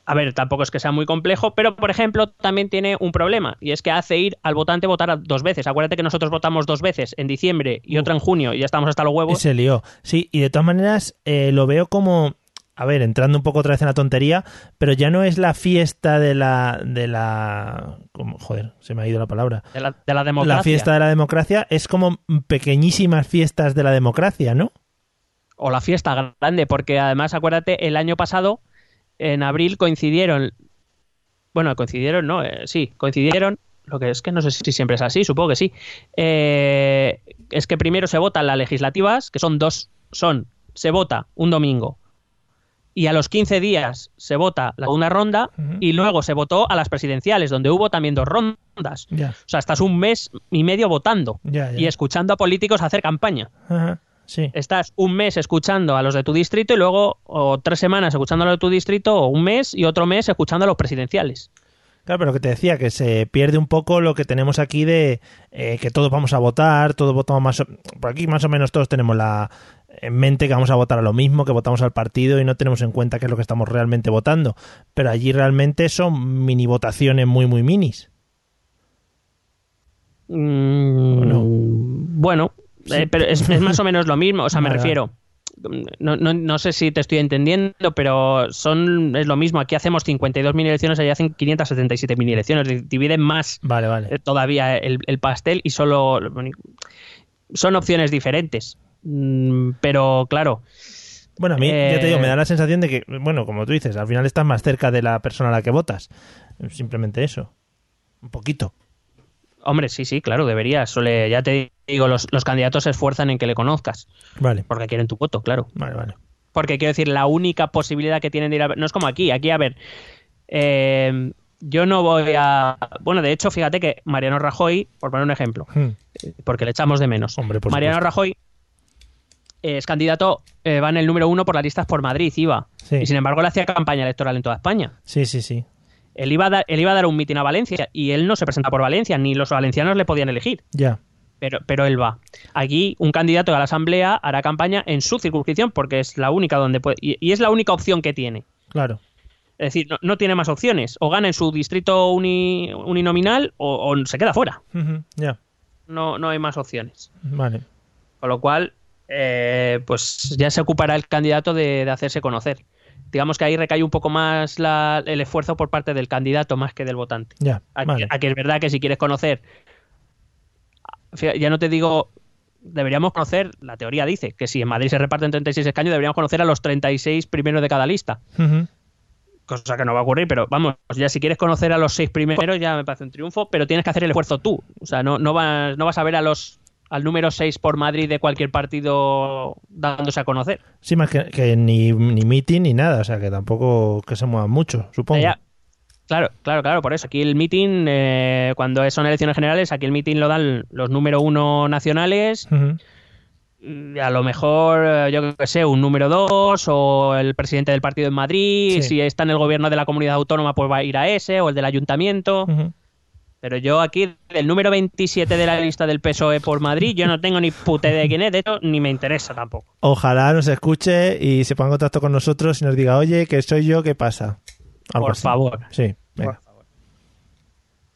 a ver, tampoco es que sea muy complejo, pero por ejemplo, también tiene un problema, y es que hace ir al votante votar dos veces. Acuérdate que nosotros votamos dos veces, en diciembre y otra en junio, y ya estamos hasta los huevos. se lió. Sí, y de todas maneras eh, lo veo como, a ver, entrando un poco otra vez en la tontería, pero ya no es la fiesta de la, de la, como, joder, se me ha ido la palabra. De la, de la democracia. La fiesta de la democracia es como pequeñísimas fiestas de la democracia, ¿no? o la fiesta grande, porque además acuérdate, el año pasado, en abril, coincidieron, bueno, coincidieron, no, eh, sí, coincidieron, lo que es que no sé si siempre es así, supongo que sí, Eh, es que primero se votan las legislativas, que son dos, son, se vota un domingo, y a los 15 días se vota la segunda ronda, y luego se votó a las presidenciales, donde hubo también dos rondas. O sea, estás un mes y medio votando y escuchando a políticos hacer campaña sí. estás un mes escuchando a los de tu distrito y luego o tres semanas escuchando a los de tu distrito o un mes y otro mes escuchando a los presidenciales. Claro, pero que te decía que se pierde un poco lo que tenemos aquí de eh, que todos vamos a votar, todos votamos más o, por aquí más o menos todos tenemos la en mente que vamos a votar a lo mismo, que votamos al partido y no tenemos en cuenta qué es lo que estamos realmente votando. Pero allí realmente son mini votaciones muy muy minis. Mm, ¿O no? Bueno, eh, pero es, es más o menos lo mismo, o sea, me Vale, refiero. No, no, no sé si te estoy entendiendo, pero son es lo mismo. Aquí hacemos 52 mini elecciones, allí hacen 577 mini elecciones. Di- Dividen más Vale, vale. eh, todavía el, el pastel y solo son opciones diferentes. Mm, Pero claro, Bueno, a mí, ya te eh, digo, me da la sensación de que, bueno, como tú dices, al final estás más cerca de la persona a la que votas. Simplemente eso. Un poquito. Hombre, sí, sí, claro, deberías. Suele, ya te digo, los, los candidatos se esfuerzan en que le conozcas, Vale, porque quieren tu voto, claro. vale, vale. Porque quiero decir, la única posibilidad que tienen de ir a ver, no es como aquí, aquí a ver, eh, yo no voy a... Bueno, de hecho, fíjate que Mariano Rajoy, por poner un ejemplo, Hmm. eh, porque le echamos de menos, Hombre, por Mariano supuesto. Rajoy eh, es candidato, eh, va en el número uno por las listas por Madrid, iba. Sí. Y sin embargo le hacía campaña electoral en toda España. Sí, sí, sí. Él iba, a dar, él iba a dar un mitin a Valencia y él no se presenta por Valencia, ni los valencianos le podían elegir. Ya. pero, pero él va. Aquí un candidato a la Asamblea hará campaña en su circunscripción porque es la única donde puede, y, y es la única opción que tiene. Claro. Es decir, no, no tiene más opciones. O gana en su distrito uni- uninominal o, o se queda fuera. Ya. No, no hay más opciones. Vale. Con lo cual, eh, pues ya se ocupará el candidato de, de hacerse conocer. Digamos que ahí recae un poco más la- el esfuerzo por parte del candidato más que del votante. Ya. Vale. aquí es verdad que si quieres conocer, ya no te digo, deberíamos conocer, la teoría dice que si en Madrid se reparten 36 escaños, deberíamos conocer a los 36 primeros de cada lista. Cosa que no va a ocurrir, pero vamos, ya si quieres conocer a los seis primeros ya me parece un triunfo, pero tienes que hacer el esfuerzo tú. O sea, no, no, vas, no vas a ver a los al número 6 por Madrid de cualquier partido dándose a conocer. Sí, más que, que ni, ni meeting ni nada, o sea que tampoco que se muevan mucho, supongo. Ya, Claro, claro, claro, por eso. Aquí el meeting, eh, cuando son elecciones generales, aquí el meeting lo dan los número uno nacionales, a lo mejor, eh, yo qué sé, un número dos, o el presidente del partido en Madrid, Sí. si está en el gobierno de la comunidad autónoma, pues va a ir a ese, o el del ayuntamiento. Pero yo aquí, del número 27 de la lista del PSOE por Madrid, yo no tengo ni puta idea de quién es, de hecho, ni me interesa tampoco. Ojalá nos escuche y se ponga en contacto con nosotros y nos diga, oye, que soy yo, ¿qué pasa? Algo Por así. favor. Sí, venga.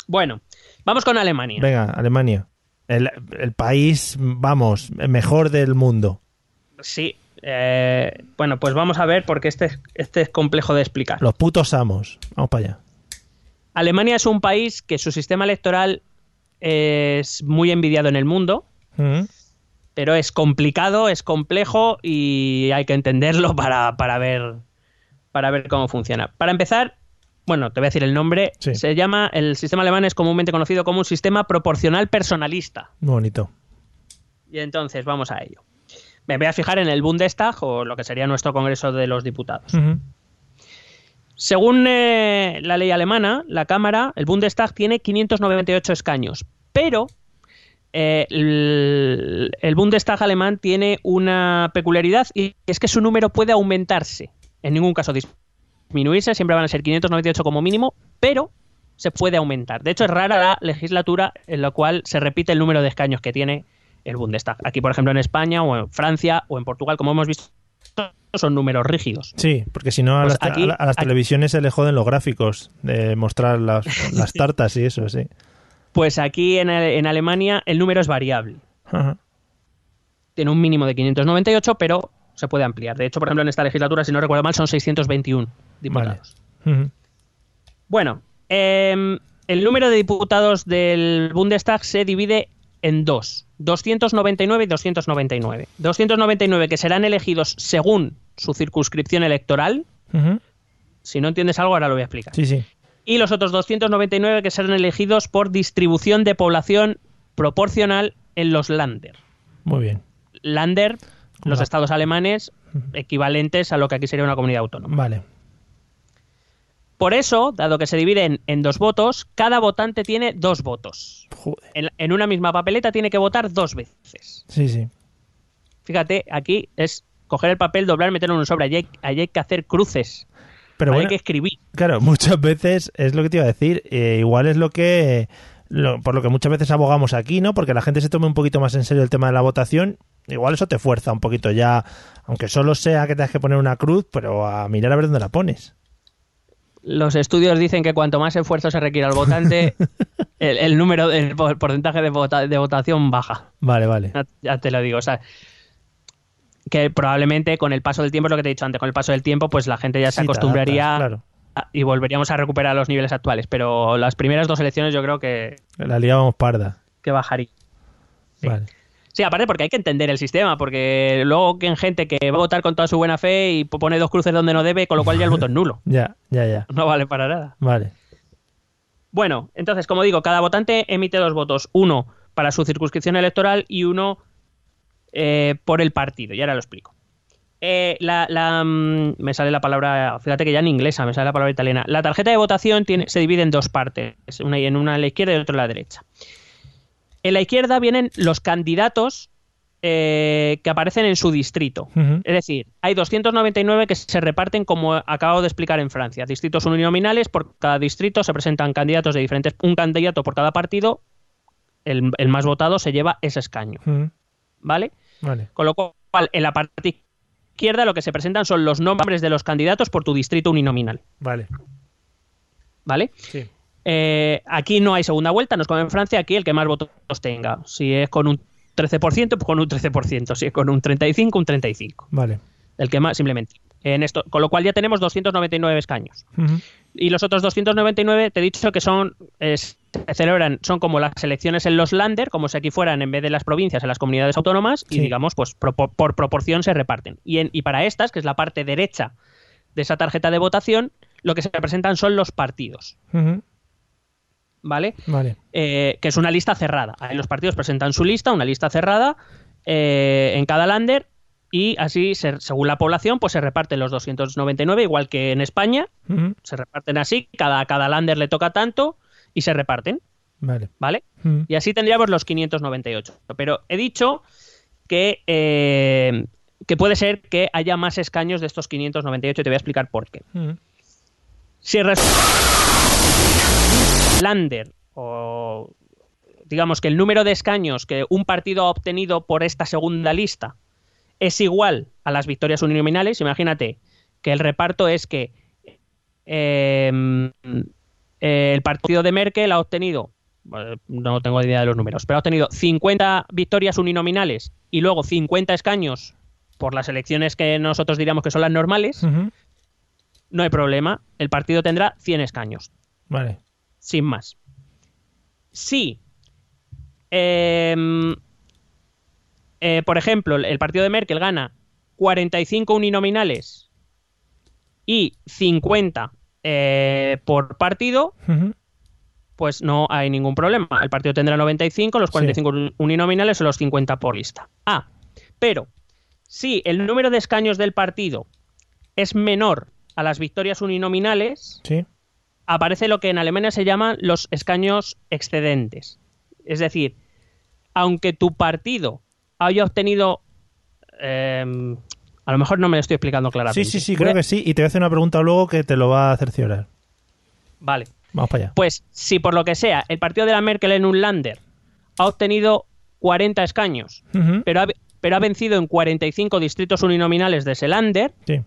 Bueno, vamos con Alemania. Venga, Alemania. El, el país, vamos, mejor del mundo. Sí. eh, bueno, pues vamos a ver porque este, es- este es complejo de explicar. Los putos amos. Vamos para allá. Alemania es un país que su sistema electoral es muy envidiado en el mundo, Ujú. pero es complicado, es complejo y hay que entenderlo <laughs> para, para ver para ver cómo funciona. Para empezar, bueno, te voy a decir el nombre. Sí. Se llama, el sistema alemán es comúnmente conocido como un sistema proporcional personalista. Bonito. Y entonces vamos a ello. Me voy a fijar en el Bundestag o lo que sería nuestro Congreso de los Diputados. Según eh, la ley alemana, la Cámara, el Bundestag tiene 598 escaños, pero eh, el, el Bundestag alemán tiene una peculiaridad y es que su número puede aumentarse, en ningún caso disminuirse, siempre van a ser 598 como mínimo, pero se puede aumentar. De hecho, es rara la legislatura en la cual se repite el número de escaños que tiene el Bundestag. Aquí, por ejemplo, en España o en Francia o en Portugal, como hemos visto, son números rígidos. Sí, porque si no a, Pues las, aquí- a la- a las aquí- televisiones se le joden los gráficos de mostrar las, <laughs> las tartas y eso, sí. Pues aquí en, en Alemania el número es variable. Ajá. Tiene un mínimo de 598, pero se puede ampliar. De hecho, por ejemplo, en esta legislatura, si no recuerdo mal, son 621 diputados. Bueno, em, el número de diputados del Bundestag se divide en dos, 299 y 299. 299 que serán elegidos según su circunscripción electoral. Si no entiendes algo, ahora lo voy a explicar. Sí, sí. Y los otros 299 que serán elegidos por distribución de población proporcional en los Länder. Muy bien. Länder, los Hola. estados alemanes, equivalentes a lo que aquí sería una comunidad autónoma. Vale. Por eso, dado que se dividen en dos votos, cada votante tiene dos votos. Joder. En, en una misma papeleta tiene que votar dos veces. Sí, sí. Fíjate, aquí es coger el papel, doblar, meterlo en un sobre. Allí hay, allí hay que hacer cruces. Pero bueno, hay que escribir. claro, muchas veces es lo que te iba a decir. eh, igual es lo que. lo- por lo que muchas veces abogamos aquí, ¿no? Porque la gente se tome un poquito más en serio el tema de la votación. Igual eso te fuerza un poquito ya, aunque solo sea que tengas que poner una cruz, pero a mirar a ver dónde la pones. Los estudios dicen que cuanto más esfuerzo se requiere al votante, <laughs> el, el número, el por- porcentaje de, vota- de votación baja. Vale, vale. Ya, ya te lo digo. O sea, que probablemente con el paso del tiempo, es lo que te he dicho antes, con el paso del tiempo, pues la gente ya se Sí, acostumbraría y volveríamos a recuperar los niveles actuales. Pero las primeras dos elecciones yo creo que, La liábamos parda. que bajaría. Sí. Vale. Sí, aparte porque hay que entender el sistema, porque luego que hay gente que va a votar con toda su buena fe y pone dos cruces donde no debe, con lo cual ya el voto es nulo. <laughs> Ya, ya, ya. No vale para nada. Vale. Bueno, entonces, como digo, cada votante emite dos votos, uno para su circunscripción electoral y uno eh, por el partido. Y ahora lo explico. Eh, la, la, mm, me sale la palabra, fíjate que ya en inglesa, me sale la palabra italiana. La tarjeta de votación tiene, se divide en dos partes, una en una a la izquierda y otra a la derecha. En la izquierda vienen los candidatos eh, que aparecen en su distrito. Es decir, hay 299 que se reparten como acabo de explicar en Francia. Distritos uninominales, por cada distrito se presentan candidatos de diferentes, un candidato por cada partido, el, el más votado se lleva ese escaño. Vale. Con lo cual, en la parte izquierda lo que se presentan son los nombres de los candidatos por tu distrito uninominal, Vale. ¿vale? Sí. Eh, aquí no hay segunda vuelta, no es como en Francia, aquí el que más votos tenga. Si es con un 13%, pues con un 13%. Si es con un 35, un 35. Vale. El que más, simplemente. En esto, con lo cual ya tenemos 299 escaños. Y los otros 299, te he dicho que son eh, se celebran, son como las elecciones en los Länder, como si aquí fueran en vez de las provincias, en las comunidades autónomas, y digamos, pues pro- por proporción se reparten. Y, en- y para estas, que es la parte derecha de esa tarjeta de votación, lo que se representan son los partidos, Ujú. ¿Vale? Vale. Eh, que es una lista cerrada. Ahí los partidos presentan su lista, una lista cerrada eh, en cada lander y así, se- según la población, pues se reparten los 299, igual que en España, se reparten así, cada, cada lander le toca tanto y se reparten, Vale. ¿vale? Y así tendríamos los 598. Pero he dicho que, eh, que puede ser que haya más escaños de estos 598 y te voy a explicar por qué. Si el Lander o digamos que el número de escaños que un partido ha obtenido por esta segunda lista es igual a las victorias uninominales, imagínate que el reparto es que eh, el partido de Merkel ha obtenido, bueno, no tengo idea de los números, pero ha obtenido 50 victorias uninominales y luego 50 escaños por las elecciones que nosotros diríamos que son las normales, no hay problema, el partido tendrá 100 escaños, Vale. Sin más. Si, em, eh, por ejemplo, el partido de Merkel gana 45 uninominales y 50 eh, por partido, pues no hay ningún problema. El partido tendrá 95, los 45 uninominales o los 50 por lista. Ah, pero Si el número de escaños del partido es menor a las victorias uninominales, Sí. Aparece lo que en Alemania se llaman los escaños excedentes. Es decir, aunque tu partido haya obtenido... eh, a lo mejor no me lo estoy explicando claramente. Sí, sí, sí, creo que sí. Y te voy a hacer una pregunta luego que te lo va a cerciorar. Vale. Vamos para allá. Pues si por lo que sea el partido de la Merkel en un Lander ha obtenido 40 escaños, pero ha, pero ha vencido en 45 distritos uninominales de ese Lander, Sí.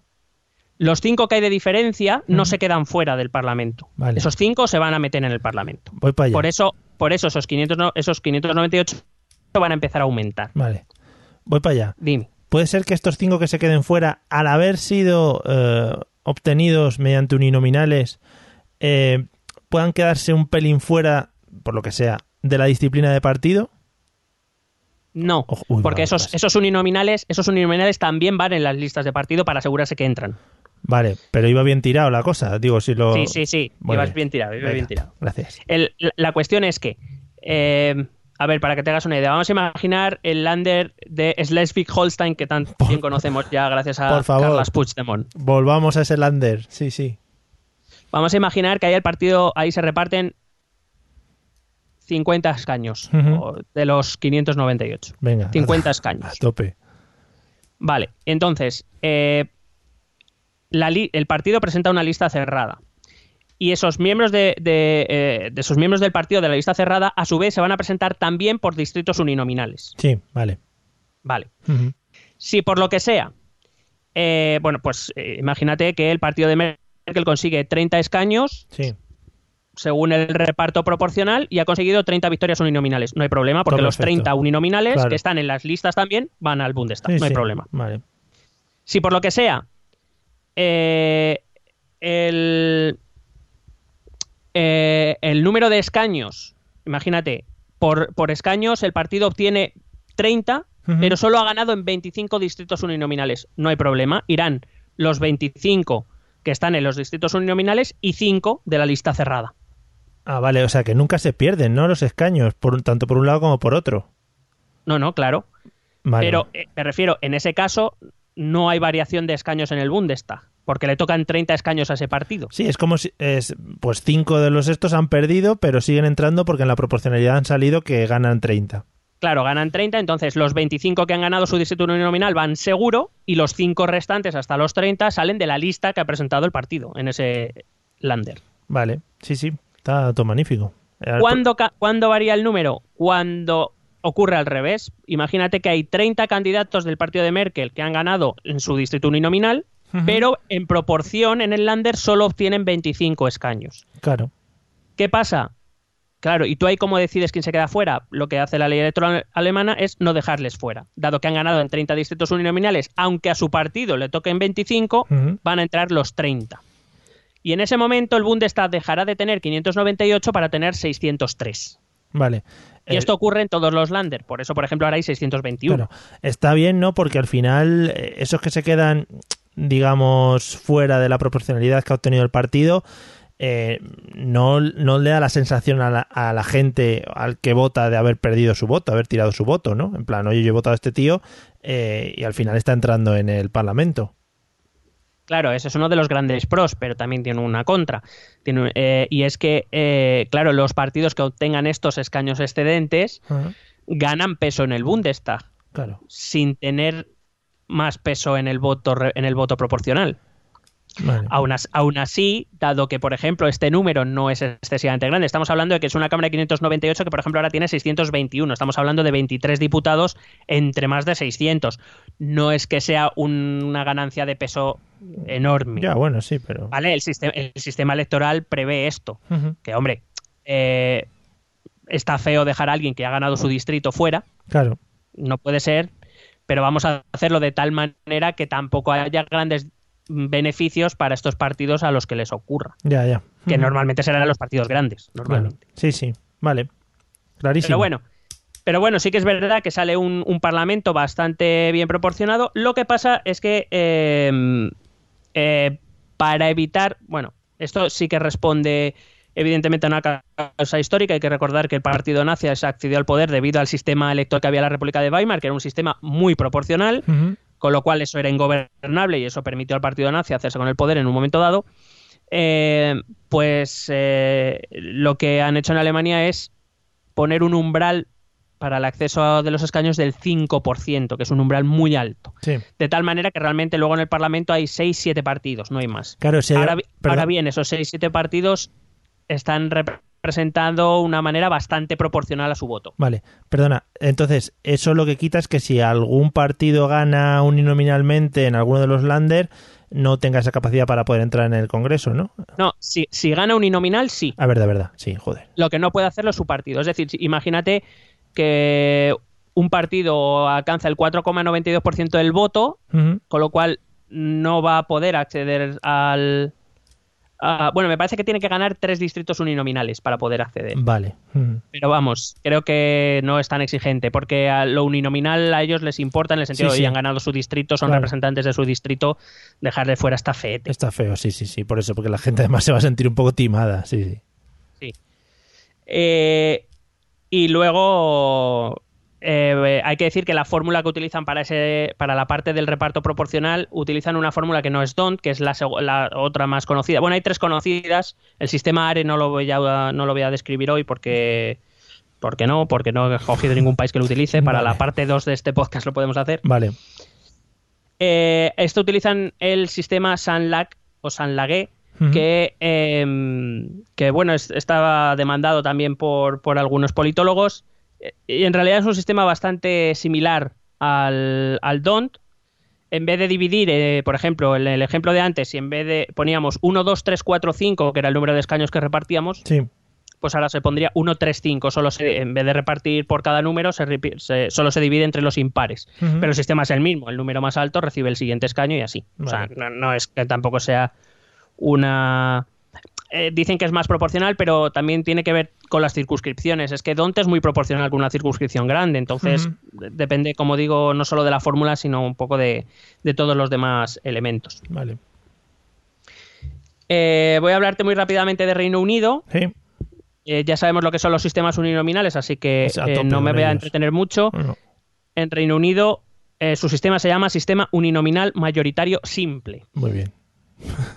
Los cinco que hay de diferencia no se quedan fuera del Parlamento. Vale. Esos cinco se van a meter en el Parlamento. Voy para allá. Por eso, por eso esos, 500, no- esos 598 van a empezar a aumentar. Vale. Voy para allá. Dime. ¿Puede ser que estos cinco que se queden fuera, al haber sido eh, obtenidos mediante uninominales, eh, puedan quedarse un pelín fuera, por lo que sea, de la disciplina de partido? No, uy, porque esos, esos uninominales, esos uninominales también van en las listas de partido para asegurarse que entran. Vale, pero iba bien tirado la cosa. Digo, si lo. Sí, sí, sí. Ibas bien. tirado, ibas Venga, bien tirado. Gracias. El- la- la cuestión es que, eh, a ver, para que te hagas una idea, vamos a imaginar el lander de Schleswig-Holstein que tan Por- bien conocemos ya gracias a por favor. Carlas Puigdemont. Volvamos a ese lander. Sí, sí. Vamos a imaginar que ahí el partido, ahí se reparten 50 escaños Ujú. o de los 598. Venga. 50 A escaños. tope. Vale, entonces, eh, la li- el partido presenta una lista cerrada. Y esos miembros de, de, eh, de esos miembros del partido de la lista cerrada, a su vez, se van a presentar también por distritos uninominales. Sí, vale. Vale. Si por lo que sea, eh, bueno, pues eh, imagínate que el partido de Merkel consigue 30 escaños Sí. según el reparto proporcional y ha conseguido 30 victorias uninominales. No hay problema, porque Todo los perfecto. 30 uninominales Claro. que están en las listas también van al Bundestag. Sí, no hay sí. problema. Vale. Si por lo que sea, eh, el, eh, el número de escaños, imagínate, por, por escaños el partido obtiene 30, Ujú. pero solo ha ganado en 25 distritos uninominales. No hay problema. Irán los 25 que están en los distritos uninominales y 5 de la lista cerrada. Ah, vale. O sea que nunca se pierden, ¿no? Los escaños, por, tanto por un lado como por otro. No, no, claro. Vale. Pero eh, me refiero, en ese caso no hay variación de escaños en el Bundestag, porque le tocan 30 escaños a ese partido. Sí, es como si. Es, pues cinco de los estos han perdido, pero siguen entrando porque en la proporcionalidad han salido que ganan 30. Claro, ganan 30, entonces los 25 que han ganado su distrito uninominal van seguro y los 5 restantes hasta los 30 salen de la lista que ha presentado el partido en ese lander. Vale. Sí, sí. Está todo magnífico. Eh, ¿Cuándo, cuándo varía el número? Cuando ocurre al revés. Imagínate que hay 30 candidatos del partido de Merkel que han ganado en su distrito uninominal, pero en proporción en el lander solo obtienen 25 escaños. Claro. ¿Qué pasa? Claro, y tú ahí cómo decides quién se queda fuera. Lo que hace la ley electoral alemana es no dejarles fuera. Dado que han ganado en 30 distritos uninominales, aunque a su partido le toquen 25, Ujú. van a entrar los 30. Y en ese momento el Bundestag dejará de tener 598 para tener 603. Vale. Y Eh, esto ocurre en todos los Lander. Por eso, por ejemplo, ahora hay 621. Claro, está bien, ¿no? Porque al final, eh, esos que se quedan, digamos, fuera de la proporcionalidad que ha obtenido el partido, eh, no, no le da la sensación a la, a la gente al que vota de haber perdido su voto, haber tirado su voto, ¿no? En plan, oye, yo he votado a este tío eh, y al final está entrando en el Parlamento. Claro, ese es uno de los grandes pros, pero también tiene una contra. Tiene, eh, y es que, eh, claro, los partidos que obtengan estos escaños excedentes ganan peso en el Bundestag, Claro. sin tener más peso en el voto, en el voto proporcional. Vale. Aún, as- aún así, dado que, por ejemplo, este número no es excesivamente grande, estamos hablando de que es una Cámara de 598 que, por ejemplo, ahora tiene 621. Estamos hablando de 23 diputados entre más de 600. No es que sea un- una ganancia de peso enorme. Ya, bueno, sí, pero. ¿Vale? El sistema, el sistema electoral prevé esto. Que, hombre, eh, está feo dejar a alguien que ha ganado su distrito fuera. Claro. No puede ser. Pero vamos a hacerlo de tal manera que tampoco haya grandes beneficios para estos partidos a los que les ocurra. Ya, ya. Que normalmente serán los partidos grandes, normalmente. Sí, sí. Vale. Clarísimo. Pero bueno, pero bueno, sí que es verdad que sale un, un parlamento bastante bien proporcionado. Lo que pasa es que eh, eh, para evitar, bueno, esto sí que responde evidentemente a una causa histórica. Hay que recordar que el partido nazi se accedió al poder debido al sistema electoral que había en la República de Weimar, que era un sistema muy proporcional. Con lo cual eso era ingobernable y eso permitió al partido nazi hacerse con el poder en un momento dado, eh, pues eh, lo que han hecho en Alemania es poner un umbral para el acceso de los escaños del 5%, que es un umbral muy alto. Sí. De tal manera que realmente luego en el Parlamento hay 6-7 partidos, no hay más. Claro, ahora, bien, esos 6-7 partidos están representando una manera bastante proporcional a su voto. Vale, perdona. Entonces, eso lo que quita es que si algún partido gana uninominalmente en alguno de los Lander, no tenga esa capacidad para poder entrar en el Congreso, ¿no? No, si, si gana uninominal, sí. A ver, de verdad, sí, joder. Lo que no puede hacerlo es su partido. Es decir, imagínate que un partido alcanza el 4,92% del voto, con lo cual no va a poder acceder al... a- bueno, me parece que tiene que ganar tres distritos uninominales para poder acceder. Vale. Ujú. Pero vamos, creo que no es tan exigente, porque a lo uninominal a ellos les importa en el sentido Sí, de sí. que han ganado su distrito, son Claro. representantes de su distrito, dejarle fuera esta fete. Está feo, sí, sí, sí, por eso, porque la gente además se va a sentir un poco timada, sí, sí. Sí. Eh, y luego eh, hay que decir que la fórmula que utilizan para ese para la parte del reparto proporcional utilizan una fórmula que no es DONT, que es la, la otra más conocida. Bueno, hay tres conocidas. El sistema ARE no lo voy a, no lo voy a describir hoy porque porque no, porque no he cogido ningún país que lo utilice. Para Vale. la parte 2 de este podcast lo podemos hacer. Vale. Eh, esto utilizan el sistema SANLAG o SANLAGE, que, eh, que bueno, es- estaba demandado también por, por algunos politólogos. Y en realidad es un sistema bastante similar al, al DONT. En vez de dividir, eh, por ejemplo, en el ejemplo de antes, si en vez de poníamos 1, 2, 3, 4, 5, que era el número de escaños que repartíamos, Sí, pues ahora se pondría 1, 3, 5. Solo se, en vez de repartir por cada número, se, se- solo se divide entre los impares. Ujú. Pero el sistema es el mismo. El número más alto recibe el siguiente escaño y así. O sea, Vale. no, no es que tampoco sea una... eh, dicen que es más proporcional, pero también tiene que ver con las circunscripciones. Es que Donte es muy proporcional con una circunscripción grande, entonces depende, como digo, no solo de la fórmula, sino un poco de, de todos los demás elementos. vale. Eh, voy a hablarte muy rápidamente de Reino Unido. Sí, Eh, ya sabemos lo que son los sistemas uninominales, así que no me voy a entretener mucho. bueno, En Reino Unido, su sistema se llama Sistema Uninominal Mayoritario Simple. muy bien.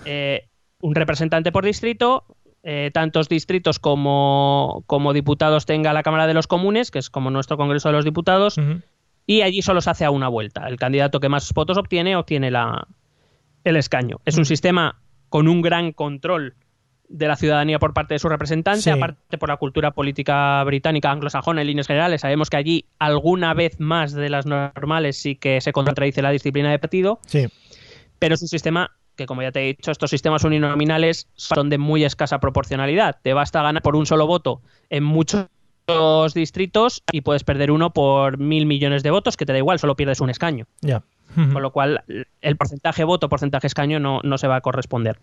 Eh, un representante por distrito, eh, tantos distritos como, como diputados tenga la Cámara de los Comunes, que es como nuestro Congreso de los Diputados, y allí solo se hace a una vuelta. El candidato que más votos obtiene, obtiene la, el escaño. Es un sistema con un gran control de la ciudadanía por parte de su representante, Sí. aparte por la cultura política británica anglosajona en líneas generales. Sabemos que allí alguna vez más de las normales sí que se contradice la disciplina de partido, Sí, pero es un sistema que, como ya te he dicho, estos sistemas uninominales son de muy escasa proporcionalidad. Te basta ganar por un solo voto en muchos distritos y puedes perder uno por mil millones de votos, que te da igual, solo pierdes un escaño. ya. Con lo cual, el porcentaje voto, porcentaje escaño no, no se va a corresponder.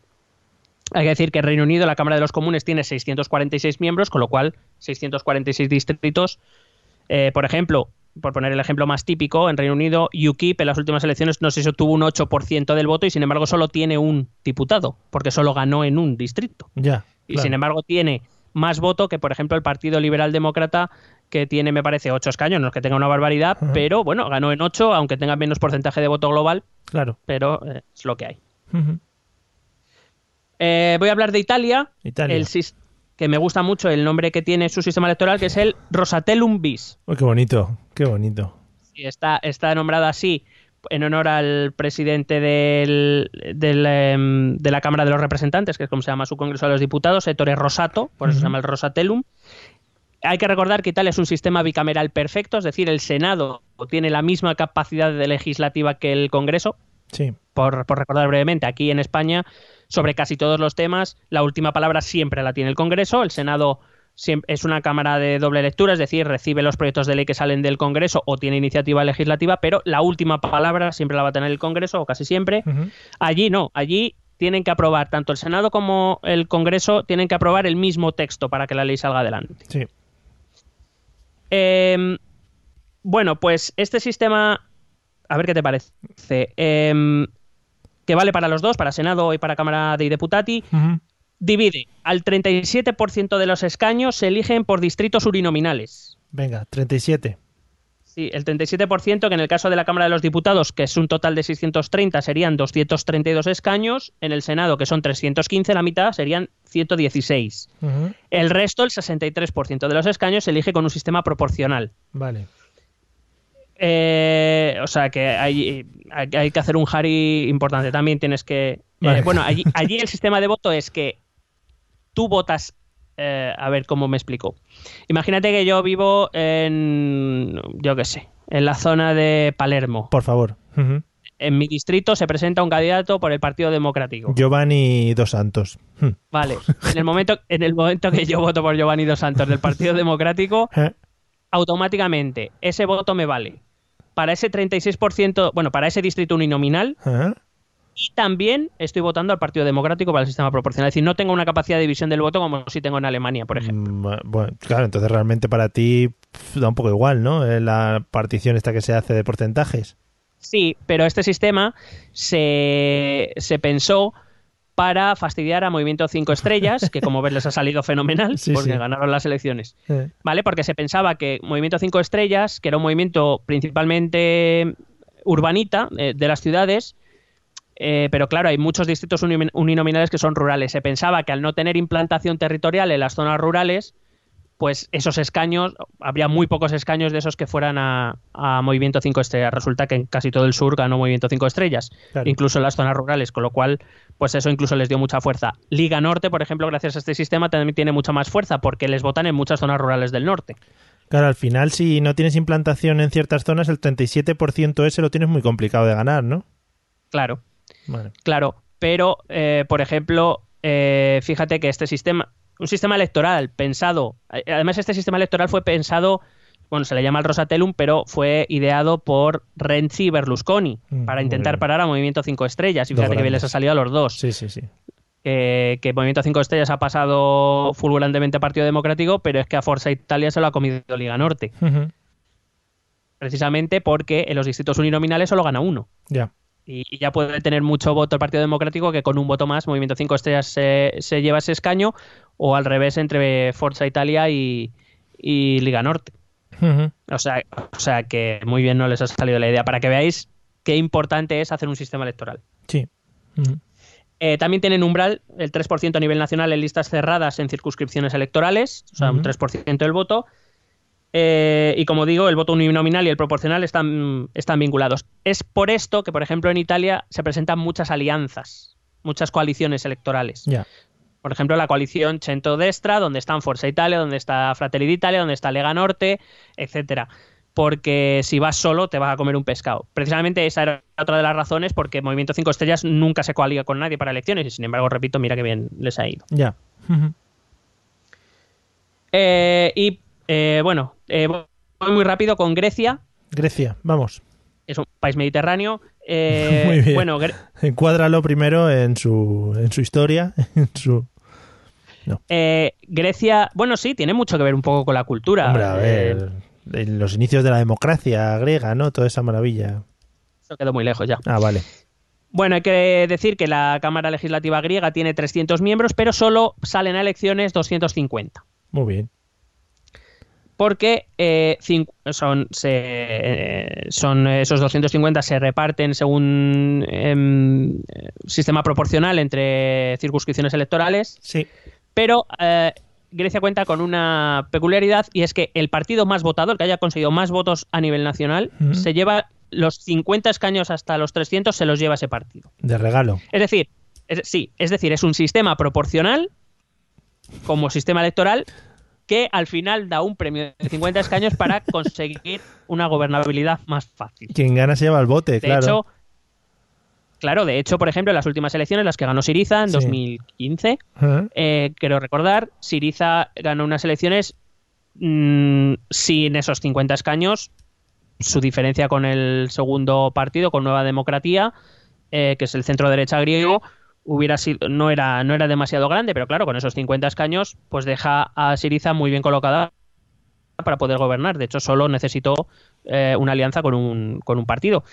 Hay que decir que en Reino Unido la Cámara de los Comunes tiene 646 miembros, con lo cual 646 distritos. Eh, por ejemplo, por poner el ejemplo más típico, en Reino Unido UKIP en las últimas elecciones no sé si obtuvo un 8% del voto y sin embargo solo tiene un diputado, porque solo ganó en un distrito. Ya. Y claro. sin embargo tiene más voto que, por ejemplo, el Partido Liberal Demócrata, que tiene, me parece, 8 escaños, no es que tenga una barbaridad, pero bueno, ganó en 8, aunque tenga menos porcentaje de voto global, Claro. pero eh, es lo que hay. Eh, voy a hablar de Italia, Italia. el sis- que me gusta mucho el nombre que tiene su sistema electoral, que es el Rosatellum bis. Qué bonito, qué bonito. Y está, está nombrada así en honor al presidente del, del, em, de la Cámara de los Representantes, que es como se llama su Congreso de los Diputados, Ettore Rosato, por eso se llama el Rosatellum. Hay que recordar que Italia es un sistema bicameral perfecto, es decir, el Senado tiene la misma capacidad de legislativa que el Congreso, Sí, por, por recordar brevemente, aquí en España, sobre casi todos los temas, la última palabra siempre la tiene el Congreso. El Senado es una cámara de doble lectura, es decir, recibe los proyectos de ley que salen del Congreso o tiene iniciativa legislativa, pero la última palabra siempre la va a tener el Congreso, o casi siempre. Allí no, allí tienen que aprobar, tanto el Senado como el Congreso tienen que aprobar el mismo texto para que la ley salga adelante. sí. Eh, bueno, pues este sistema, a ver qué te parece, Eh, que vale para los dos, para Senado y para Cámara dei Deputati, Ujú. divide al 37% de los escaños se eligen por distritos urinominales. Venga, 37. Sí, el 37% que en el caso de la Cámara de los Diputados, que es un total de 630, serían 232 escaños. En el Senado, que son 315, la mitad serían 116. Ujú. El resto, el 63% de los escaños, se elige con un sistema proporcional. Vale. Eh, o sea que hay, hay, hay que hacer un Harry importante. También tienes que. eh, bueno, allí, <laughs> allí el sistema de voto es que tú votas. eh, a ver cómo me explico. Imagínate que yo vivo en. Yo qué sé. En la zona de Palermo. Por favor. En mi distrito se presenta un candidato por el Partido Democrático. Giovanni Dos Santos. Hmm. Vale. <laughs> En el momento, en el momento que yo voto por Giovanni Dos Santos del Partido <laughs> Democrático, automáticamente ese voto me vale para ese 36%, bueno, para ese distrito uninominal eh. y también estoy votando al Partido Democrático para el sistema proporcional. Es decir, no tengo una capacidad de división del voto como si tengo en Alemania, por ejemplo. Mm, Bueno, claro, entonces realmente para ti da un poco igual, ¿no? Eh, La partición esta que se hace de porcentajes. Sí, pero este sistema se, se pensó para fastidiar a Movimiento 5 Estrellas, que como ves les ha salido fenomenal, Sí, porque sí. ganaron las elecciones. ¿vale? Porque se pensaba que Movimiento 5 Estrellas, que era un movimiento principalmente urbanita eh, de las ciudades, eh, pero claro, hay muchos distritos uni- uninominales que son rurales. Se pensaba que al no tener implantación territorial en las zonas rurales, pues esos escaños, habría muy pocos escaños de esos que fueran a, a Movimiento 5 Estrellas. Resulta que en casi todo el sur ganó Movimiento 5 Estrellas, Claro. incluso en las zonas rurales, con lo cual, pues eso incluso les dio mucha fuerza. Liga Norte, por ejemplo, gracias a este sistema también tiene mucha más fuerza, porque les votan en muchas zonas rurales del norte. Claro, al final si no tienes implantación en ciertas zonas, el 37% ese lo tienes muy complicado de ganar, ¿no? Claro. Claro, pero, eh, por ejemplo, eh, fíjate que este sistema, un sistema electoral pensado, eh, además este sistema electoral fue pensado, bueno, se le llama el Rosatellum, pero fue ideado por Renzi y Berlusconi Mm, para intentar parar a Movimiento 5 Estrellas. Y fíjate que bien les ha salido a los dos. Sí, sí, sí. Que, que Movimiento 5 Estrellas ha pasado fulgurantemente a Partido Democrático, pero es que a Forza Italia se lo ha comido Liga Norte. Precisamente porque en los distritos uninominales solo gana uno. Ya. Y, y ya puede tener mucho voto el Partido Democrático que con un voto más Movimiento 5 Estrellas se, se lleva ese escaño o al revés entre Forza Italia y, y Liga Norte. O sea, o sea que muy bien no les ha salido la idea para que veáis qué importante es hacer un sistema electoral. Sí. Eh, también tienen umbral el 3% a nivel nacional en listas cerradas en circunscripciones electorales, o sea, un Ujú. 3% del voto. Eh, y como digo, el voto uninominal y el proporcional están, están vinculados. Es por esto que, por ejemplo, en Italia se presentan muchas alianzas, muchas coaliciones electorales. Ya. Por ejemplo, la coalición Centro-Destra, donde están Forza Italia, donde está Fratelli d'Italia, donde está Lega Norte, etcétera. Porque si vas solo te vas a comer un pescado. Precisamente esa era otra de las razones porque Movimiento 5 Estrellas nunca se coaliga con nadie para elecciones y sin embargo, repito, mira que bien les ha ido. Ya. Eh, y eh, bueno, eh, voy muy rápido con Grecia, Grecia, vamos. es un país mediterráneo. <laughs> Eh, Muy bien. Bueno, Gre- Encuádralo primero en su, en su historia, <laughs> en su... eh, Grecia, bueno, sí, tiene mucho que ver un poco con la cultura. Hombre, a Eh, ver, en los inicios de la democracia griega, ¿no? Toda esa maravilla. eso quedó muy lejos ya. Ah, vale. Bueno, hay que decir que la Cámara Legislativa griega tiene 300 miembros, pero solo salen a elecciones 250. Muy bien. Porque eh, son, se, eh, son esos 250 se reparten según em, eh, sistema proporcional entre circunscripciones electorales, Sí. pero eh, Grecia cuenta con una peculiaridad y es que el partido más votado, el que haya conseguido más votos a nivel nacional, Ujú. se lleva los 50 escaños hasta los 300, se los lleva ese partido. De regalo. Es decir, es- sí, es decir, es un sistema proporcional como sistema electoral que al final da un premio de 50 escaños para <laughs> conseguir una gobernabilidad más fácil. Quien gana se lleva el bote, De claro. hecho, claro, de hecho, por ejemplo, en las últimas elecciones, las que ganó Siriza en Sí. 2015, Ajá. eh, quiero recordar, Siriza ganó unas elecciones mm, sin esos 50 escaños. Su diferencia con el segundo partido, con Nueva Democracia, eh, que es el centro derecha griego, hubiera sido, no era, no era demasiado grande, pero claro, con esos 50 escaños, pues deja a Siriza muy bien colocada para poder gobernar. De hecho, solo necesitó eh, una alianza con un, con un partido.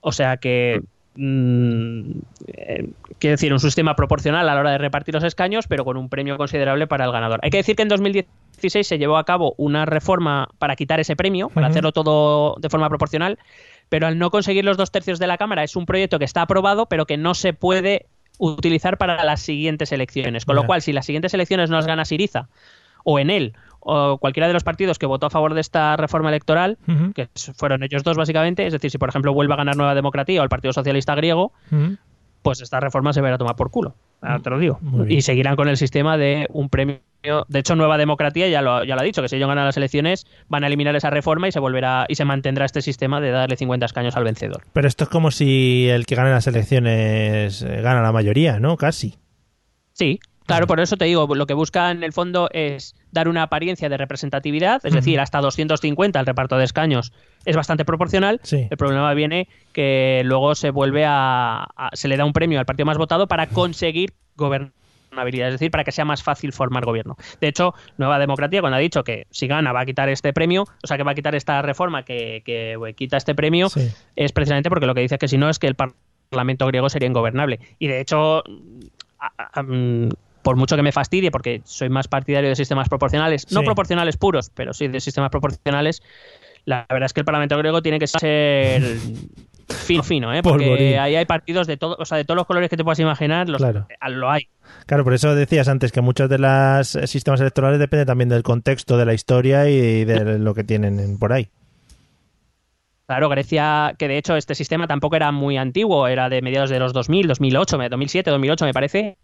O sea que mm, eh, quiero decir, un sistema proporcional a la hora de repartir los escaños, pero con un premio considerable para el ganador. Hay que decir que en 2016 2016 se llevó a cabo una reforma para quitar ese premio, para hacerlo todo de forma proporcional, pero al no conseguir los dos tercios de la Cámara es un proyecto que está aprobado, pero que no se puede utilizar para las siguientes elecciones. Con lo cual, si las siguientes elecciones no las gana Siriza, o en él, o cualquiera de los partidos que votó a favor de esta reforma electoral, que fueron ellos dos básicamente, es decir, si por ejemplo vuelve a ganar Nueva Democracia o el Partido Socialista griego, pues esta reforma se verá a tomar por culo. Ahora te lo digo. Y seguirán con el sistema de un premio. De hecho, Nueva Democracia ya lo, ya lo ha dicho, que si ellos ganan las elecciones van a eliminar esa reforma y se volverá y se mantendrá este sistema de darle 50 escaños al vencedor. Pero esto es como si el que gane las elecciones eh, gana la mayoría, ¿no? Casi. Sí, claro, por eso te digo, lo que busca en el fondo es dar una apariencia de representatividad, es decir, hasta 250 el reparto de escaños es bastante proporcional. Sí. El problema viene que luego se vuelve a, a- se le da un premio al partido más votado para conseguir gobernabilidad, es decir, para que sea más fácil formar gobierno. De hecho, Nueva Democracia cuando ha dicho que si gana va a quitar este premio, o sea que va a quitar esta reforma que, que, eh, quita este premio, Sí. es precisamente porque lo que dice es que si no es que el Parlamento griego sería ingobernable. Y de hecho, a- a- mm, por mucho que me fastidie, porque soy más partidario de sistemas proporcionales, no proporcionales puros, pero sí de sistemas proporcionales, la verdad es que el Parlamento griego tiene que ser <laughs> fino, fino, ¿eh? porque Polvorín. ahí hay partidos de todo, o sea, de todos los colores que te puedas imaginar, los, Claro. eh, lo hay. Claro, por eso decías antes que muchos de los sistemas electorales dependen también del contexto de la historia y de lo que tienen en- por ahí. Claro, Grecia, que de hecho este sistema tampoco era muy antiguo, era de mediados de los 2000, 2008, me- 2007, 2008 me parece.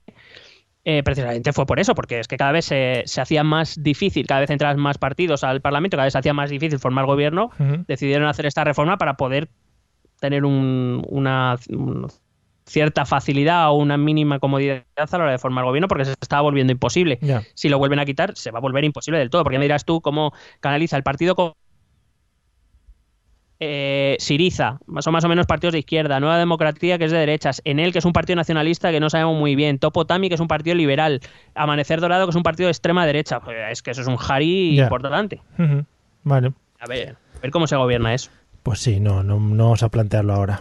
Eh, precisamente fue por eso, porque es que cada vez se, se hacía más difícil, cada vez entraban más partidos al Parlamento, cada vez se hacía más difícil formar gobierno. Decidieron hacer esta reforma para poder tener un- una, un- cierta facilidad o una mínima comodidad a la hora de formar gobierno, porque se estaba volviendo imposible si lo vuelven a quitar, se va a volver imposible del todo. Porque me dirás tú cómo canaliza el partido eh, Siriza, son más o menos partidos de izquierda, Nueva Democracia, que es de derechas, Enel, que es un partido nacionalista que no sabemos muy bien, Topotami, que es un partido liberal, Amanecer Dorado, que es un partido de extrema derecha. Pues es que eso es un jari Ya. importante. Vale. A ver, a ver cómo se gobierna eso. Pues sí, no, no, no vamos a plantearlo ahora.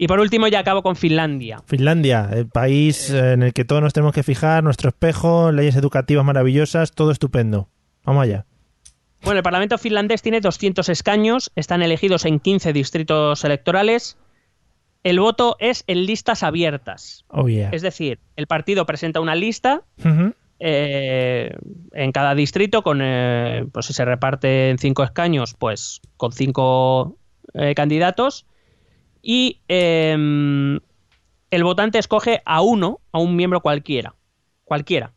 Y por último, ya acabo con Finlandia. Finlandia, el país eh, en el que todos nos tenemos que fijar, nuestro espejo, leyes educativas maravillosas, todo estupendo. Vamos allá. Bueno, el Parlamento finlandés tiene 200 escaños, están elegidos en 15 distritos electorales. El voto es en listas abiertas. Oh yeah. Es decir, el partido presenta una lista eh, en cada distrito con, eh, pues si se reparte en cinco escaños, pues con cinco eh, candidatos y eh, el votante escoge a uno, a un miembro cualquiera, cualquiera.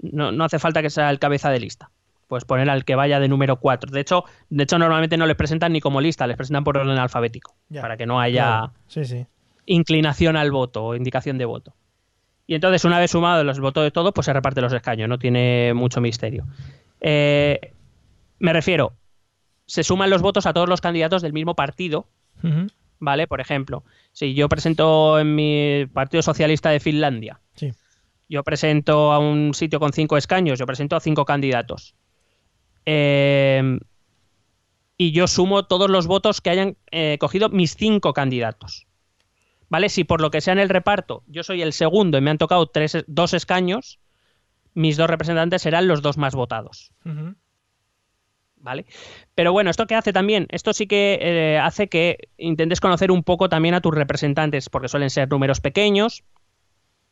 No, no hace falta que sea el cabeza de lista. Pues poner al que vaya de número 4. De hecho, de hecho normalmente no les presentan ni como lista, les presentan por orden alfabético, Ya. para que no haya Claro. Sí, sí. inclinación al voto o indicación de voto. Y entonces, una vez sumado los votos de todos, pues se reparte los escaños, no tiene mucho misterio. Eh, me refiero, se suman los votos a todos los candidatos del mismo partido. ¿vale? Por ejemplo, si yo presento en mi Partido Socialista de Finlandia, Sí. yo presento a un sitio con cinco escaños, yo presento a cinco candidatos. Eh, y yo sumo todos los votos que hayan eh, cogido mis cinco candidatos. ¿Vale? Si por lo que sea en el reparto yo soy el segundo y me han tocado tres, dos escaños, mis dos representantes serán los dos más votados. ¿Vale? Pero bueno, ¿esto qué hace también? Esto sí que eh, hace que intentes conocer un poco también a tus representantes, porque suelen ser números pequeños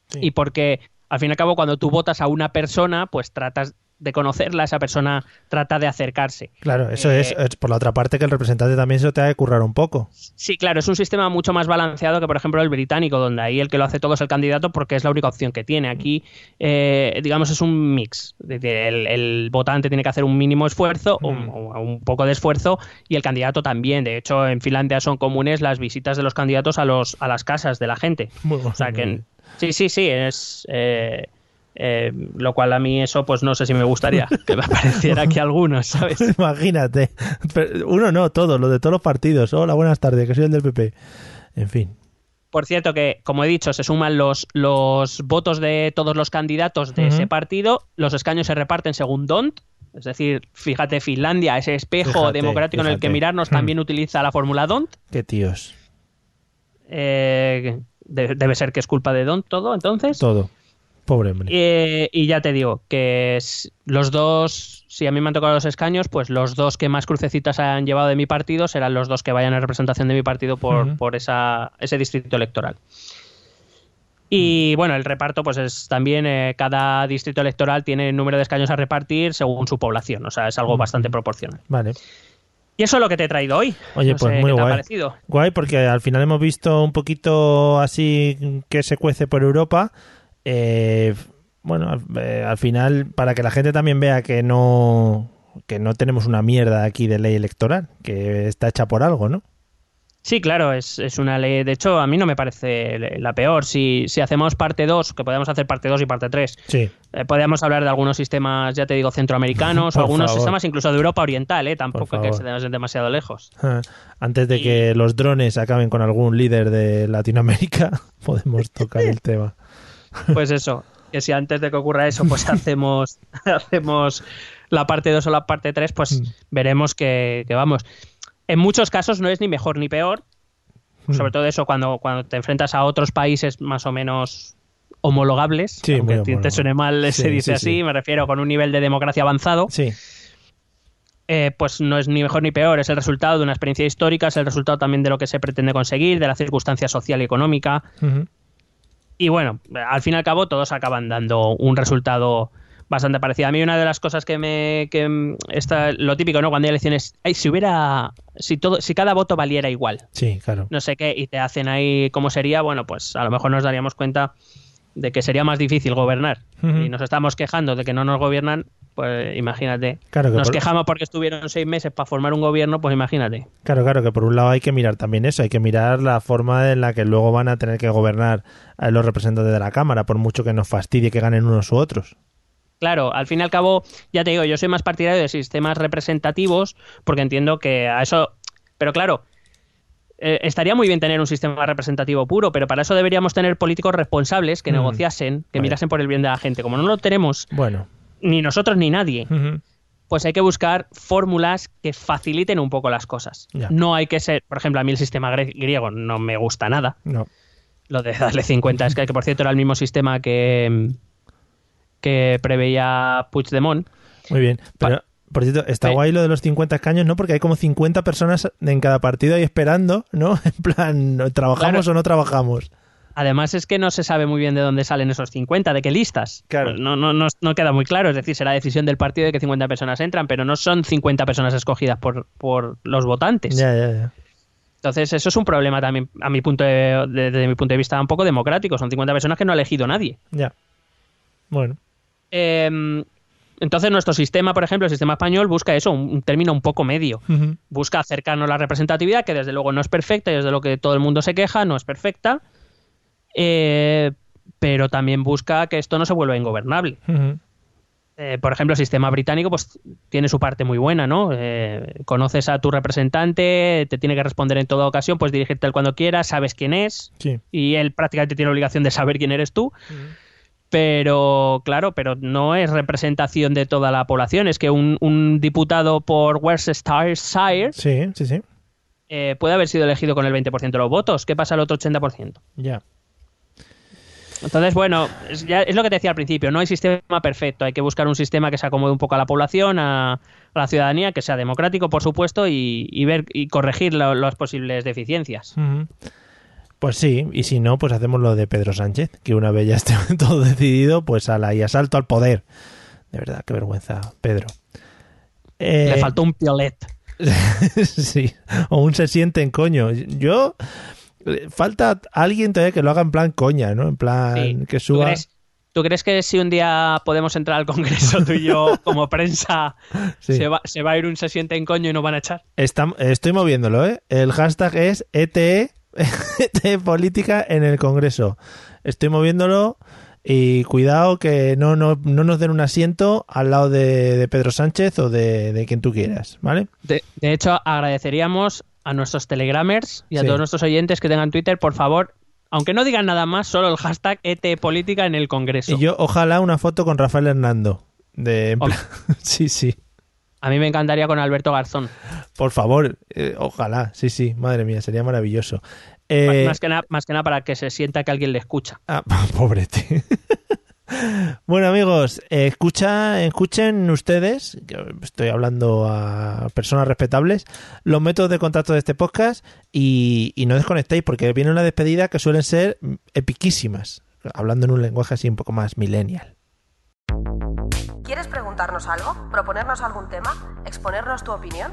Sí. y porque al fin y al cabo cuando tú votas a una persona, pues tratas de conocerla, esa persona trata de acercarse. Claro, eso Eh, es, es por la otra parte que el representante también se lo te ha de currar un poco. Sí, claro, es un sistema mucho más balanceado que, por ejemplo, el británico, donde ahí el que lo hace todo es el candidato porque es la única opción que tiene. Aquí, eh, digamos, es un mix. El, el votante tiene que hacer un mínimo esfuerzo, o un, poco de esfuerzo, y el candidato también. De hecho, en Finlandia son comunes las visitas de los candidatos a, los, a las casas de la gente. O sea que, sí, sí, sí, es... eh, eh, lo cual a mí eso, pues no sé si me gustaría <laughs> que me apareciera aquí algunos, ¿sabes? <laughs> Imagínate. Pero uno no, todos, lo de todos los partidos. Hola, buenas tardes, que soy el del PP. En fin. Por cierto, que como he dicho, se suman los, los votos de todos los candidatos de ese partido, los escaños se reparten según DONT, es decir, fíjate, Finlandia, ese espejo Fíjate, democrático en el que mirarnos, Hmm. también utiliza la fórmula DONT. Qué tíos. Eh, de- debe ser que es culpa de DONT todo, entonces. Todo. Pobre hombre. Eh, y ya te digo que los dos, si a mí me han tocado los escaños, pues los dos que más crucecitas han llevado de mi partido serán los dos que vayan en representación de mi partido por, por esa, ese distrito electoral. Y bueno, el reparto, pues es también eh, cada distrito electoral tiene número de escaños a repartir según su población, o sea, es algo bastante proporcional. Vale. Y eso es lo que te he traído hoy. Oye, No pues sé muy qué te ha guay. parecido. Guay, porque al final hemos visto un poquito así que se cuece por Europa. Eh, bueno, al, eh, al final, para que la gente también vea que no que no tenemos una mierda aquí de ley electoral, que está hecha por algo, ¿no? Sí, claro, es, es una ley. De hecho, a mí no me parece la peor. Si, si hacemos parte 2, que podemos hacer parte 2 y parte 3, Sí, Eh, podríamos hablar de algunos sistemas, ya te digo, centroamericanos <laughs> o algunos favor. sistemas incluso de Europa Oriental, ¿eh? Tampoco que se demasiado lejos. <laughs> antes de que los drones acaben con algún líder de Latinoamérica, <laughs> podemos tocar el tema. Pues eso, que si antes de que ocurra eso, pues <laughs> hacemos, hacemos la parte 2 o la parte 3, pues Mm. veremos que, que vamos. En muchos casos no es ni mejor ni peor, Mm. sobre todo eso cuando, cuando te enfrentas a otros países más o menos homologables, Sí, aunque ti te homologable. suene mal Sí, se dice sí, así, sí. me refiero con un nivel de democracia avanzado. Sí, eh, pues no es ni mejor ni peor, es el resultado de una experiencia histórica, es el resultado también de lo que se pretende conseguir, de la circunstancia social y económica. Y bueno, al fin y al cabo todos acaban dando un resultado bastante parecido. A mí una de las cosas que me... Que está, lo típico, ¿no? Cuando hay elecciones, ay, si hubiera... Si, todo, si cada voto valiera igual, sí, claro. no sé qué, y te hacen ahí cómo sería, bueno, pues a lo mejor nos daríamos cuenta de que sería más difícil gobernar. Y nos estamos quejando de que no nos gobiernan, pues imagínate. Claro que Nos por- quejamos porque estuvieron seis meses para formar un gobierno, pues imagínate. Claro, claro, que por un lado hay que mirar también eso, hay que mirar la forma en la que luego van a tener que gobernar a los representantes de la Cámara, por mucho que nos fastidie que ganen unos u otros. Claro, al fin y al cabo, ya te digo, yo soy más partidario de sistemas representativos porque entiendo que a eso... Pero claro, eh, estaría muy bien tener un sistema representativo puro, pero para eso deberíamos tener políticos responsables que Mm, negociasen, que vale. mirasen por el bien de la gente. Como no lo tenemos, Bueno, ni nosotros ni nadie, pues hay que buscar fórmulas que faciliten un poco las cosas. Ya. No hay que ser, por ejemplo, a mí el sistema griego no me gusta nada. no. Lo de darle 50 es que, que por cierto era el mismo sistema que, que preveía Puigdemont. Muy bien. Pero, por cierto, está Sí. guay lo de los 50 escaños, ¿no? Porque hay como 50 personas en cada partido ahí esperando, ¿no? <laughs> En plan, ¿trabajamos Claro. o no trabajamos? Además es que no se sabe muy bien de dónde salen esos 50, de qué listas. Claro. No, no, no, no queda muy claro, es decir, será decisión del partido de que 50 personas entran, pero no son 50 personas escogidas por, por los votantes. Ya, ya, ya. Entonces eso es un problema también, a mi punto de, de- desde mi punto de vista, un poco democrático. Son 50 personas que no ha elegido nadie. Ya. Bueno, Eh, entonces nuestro sistema, por ejemplo, el sistema español, busca eso, un, término un poco medio. Busca acercarnos a la representatividad, que desde luego no es perfecta y desde lo que todo el mundo se queja, no es perfecta. Eh, pero también busca que esto no se vuelva ingobernable. Eh, por ejemplo, el sistema británico pues tiene su parte muy buena, ¿no? Eh, conoces a tu representante, te tiene que responder en toda ocasión, puedes dirigirte a él cuando quieras, sabes quién es Sí. y él prácticamente tiene obligación de saber quién eres tú. Pero, claro, pero no es representación de toda la población. Es que un, un diputado por Worcestershire Sí, sí, sí. eh, puede haber sido elegido con el 20% de los votos. ¿Qué pasa al otro 80%? Ya. Entonces, bueno, es, ya- es lo que te decía al principio, no hay sistema perfecto, hay que buscar un sistema que se acomode un poco a la población, a, a la ciudadanía, que sea democrático, por supuesto, y, y ver y corregir lo- las posibles deficiencias. Ujú. Pues sí, y si no, pues hacemos lo de Pedro Sánchez, que una vez ya esté <laughs> todo decidido, pues a la y asalto al poder. De verdad, qué vergüenza, Pedro. Eh, Le faltó un piolet. <laughs> sí, o un se siente en coño. Yo eh, falta alguien todavía que lo haga en plan coña, ¿no? En plan Sí. que ¿Tú suba. crees, tú crees que si un día podemos entrar al Congreso tú y yo <laughs> como prensa, Sí. se, va, se va a ir un se siente en coño y nos van a echar? Está- estoy moviéndolo, ¿eh? El hashtag es ETE, <laughs> ETE política en el Congreso. Estoy moviéndolo y cuidado que no, no, no nos den un asiento al lado de, de Pedro Sánchez o de, de quien tú quieras, ¿vale? De, de hecho, agradeceríamos a nuestros telegramers y a Sí. todos nuestros oyentes que tengan Twitter, por favor, aunque no digan nada más, solo el hashtag ET Política en el Congreso. Y yo, ojalá una foto con Rafael Hernando. De, <laughs> sí, sí. A mí me encantaría con Alberto Garzón. Por favor, eh, ojalá. Sí, sí. Madre mía, sería maravilloso. Eh, más, que nada, más que nada para que se sienta que alguien le escucha. ah, <laughs> pobrete. Bueno amigos, eh, escucha, escuchen ustedes, estoy hablando a personas respetables, los métodos de contacto de este podcast y, y no desconectéis porque viene una despedida que suelen ser epiquísimas, hablando en un lenguaje así un poco más millennial. ¿Quieres preguntarnos algo? ¿Proponernos algún tema? ¿Exponernos tu opinión?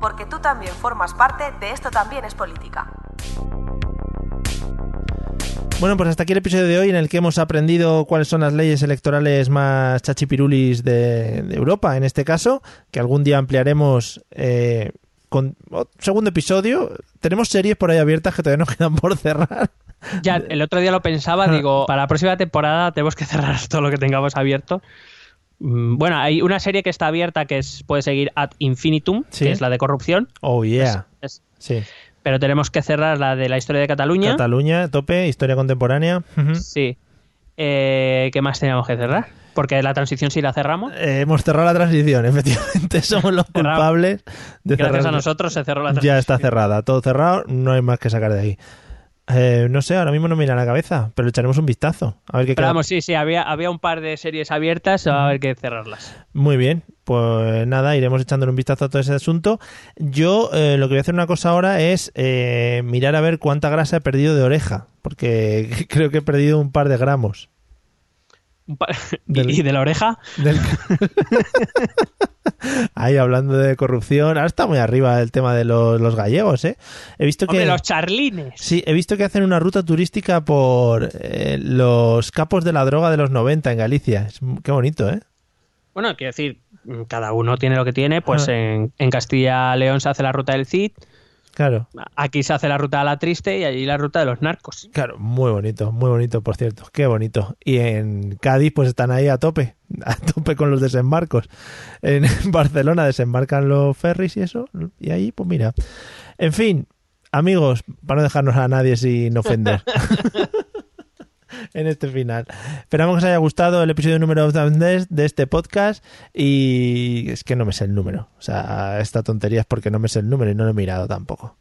porque tú también formas parte de Esto también es política. Bueno, pues hasta aquí el episodio de hoy en el que hemos aprendido cuáles son las leyes electorales más chachipirulis de, de Europa, en este caso, que algún día ampliaremos eh, con oh, segundo episodio. Tenemos series por ahí abiertas que todavía nos <laughs> quedan por cerrar. Ya, el otro día lo pensaba, <laughs> digo, para la próxima temporada tenemos que cerrar todo lo que tengamos abierto. Mm, Bueno, hay una serie que está abierta que es, puede seguir ad infinitum, Sí. que es la de corrupción. Oh, yeah. Es- Sí. pero tenemos que cerrar la de la historia de Cataluña. Cataluña, tope, historia contemporánea. Sí. Eh, ¿Qué más teníamos que cerrar? Porque la transición sí la cerramos. Eh, hemos cerrado la transición, <laughs> efectivamente. Somos los culpables de Gracias cerrar- a nosotros se cerró la transición. Ya está cerrada, todo cerrado, no hay más que sacar de ahí. Eh, no sé, ahora mismo no me a la cabeza, pero le echaremos un vistazo. A ver qué Pero vamos, sí, sí, había, había un par de series abiertas, va a haber que cerrarlas. Muy bien, pues nada, iremos echándole un vistazo a todo ese asunto. Yo eh, lo que voy a hacer una cosa ahora es eh, mirar a ver cuánta grasa he perdido de oreja, porque <laughs> creo que he perdido un par de gramos. Del- ¿Y, <laughs> y de la oreja? Del- <laughs> <laughs> Ahí hablando de corrupción, ahora está muy arriba el tema de los, los gallegos, ¿eh? He visto que... Los charlines. Sí, he visto que hacen una ruta turística por eh, los capos de la droga de los 90 en Galicia. Es, qué bonito, ¿eh? Bueno, quiero decir, cada uno tiene lo que tiene. Pues Ah. en, en Castilla-León se hace la ruta del Cid, Claro, aquí se hace la ruta de la triste y allí la ruta de los narcos. claro, muy bonito, muy bonito, por cierto. Qué bonito. Y en Cádiz, pues están ahí a tope, <laughs> a tope con los desembarcos. En <laughs> Barcelona desembarcan los ferries y eso, y ahí, pues mira. En fin, amigos, para no dejarnos a nadie sin ofender. <laughs> <laughs> en este final. Esperamos que os haya gustado el episodio número 2 de este podcast y es que no me sé el número. O sea, esta tontería es porque no me sé el número y no lo he mirado tampoco.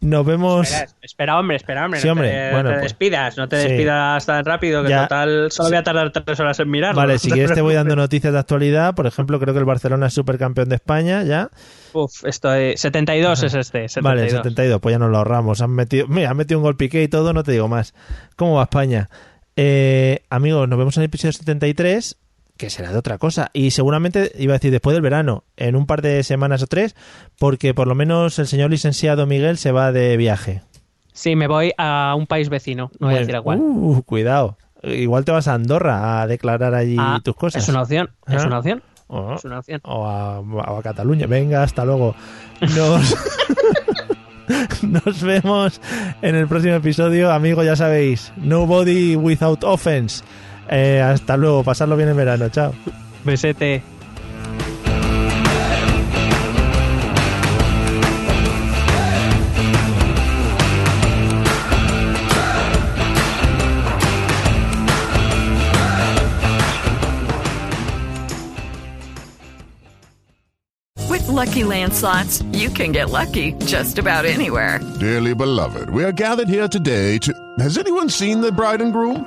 Nos vemos... Espera, espera, hombre, espera, hombre. Sí, no hombre, te, bueno, te pues- despidas, no te sí. despidas tan rápido, que Ya. total solo voy a tardar tres horas en mirarlo. Vale, si quieres te voy dando noticias de actualidad. Por ejemplo, creo que el Barcelona es supercampeón de España ya. Uf, esto es 72 es este, 72. Vale, 72, pues ya nos lo ahorramos. Han metido, mira, han metido un gol piqué y todo, no te digo más. ¿Cómo va España? Eh, amigos, nos vemos en el episodio 73, que será de otra cosa. Y seguramente, iba a decir, después del verano, en un par de semanas o tres, porque por lo menos el señor licenciado Miguel se va de viaje. Sí, me voy a un país vecino, no voy a decir a cuál. Uh, cuidado. Igual te vas a Andorra a declarar allí Ah, tus cosas. Es una opción, es Ah. una opción, Oh. es una opción. o a, o a Cataluña. Venga, hasta luego. Nos, <laughs> nos vemos en el próximo episodio. Amigos, ya sabéis, nobody without offense. Eh, hasta luego, pasarlo bien en verano. Chao. Besete. With Lucky Land slots, you can get lucky just about anywhere. Dearly beloved, we are gathered here today to. Has anyone seen the bride and groom?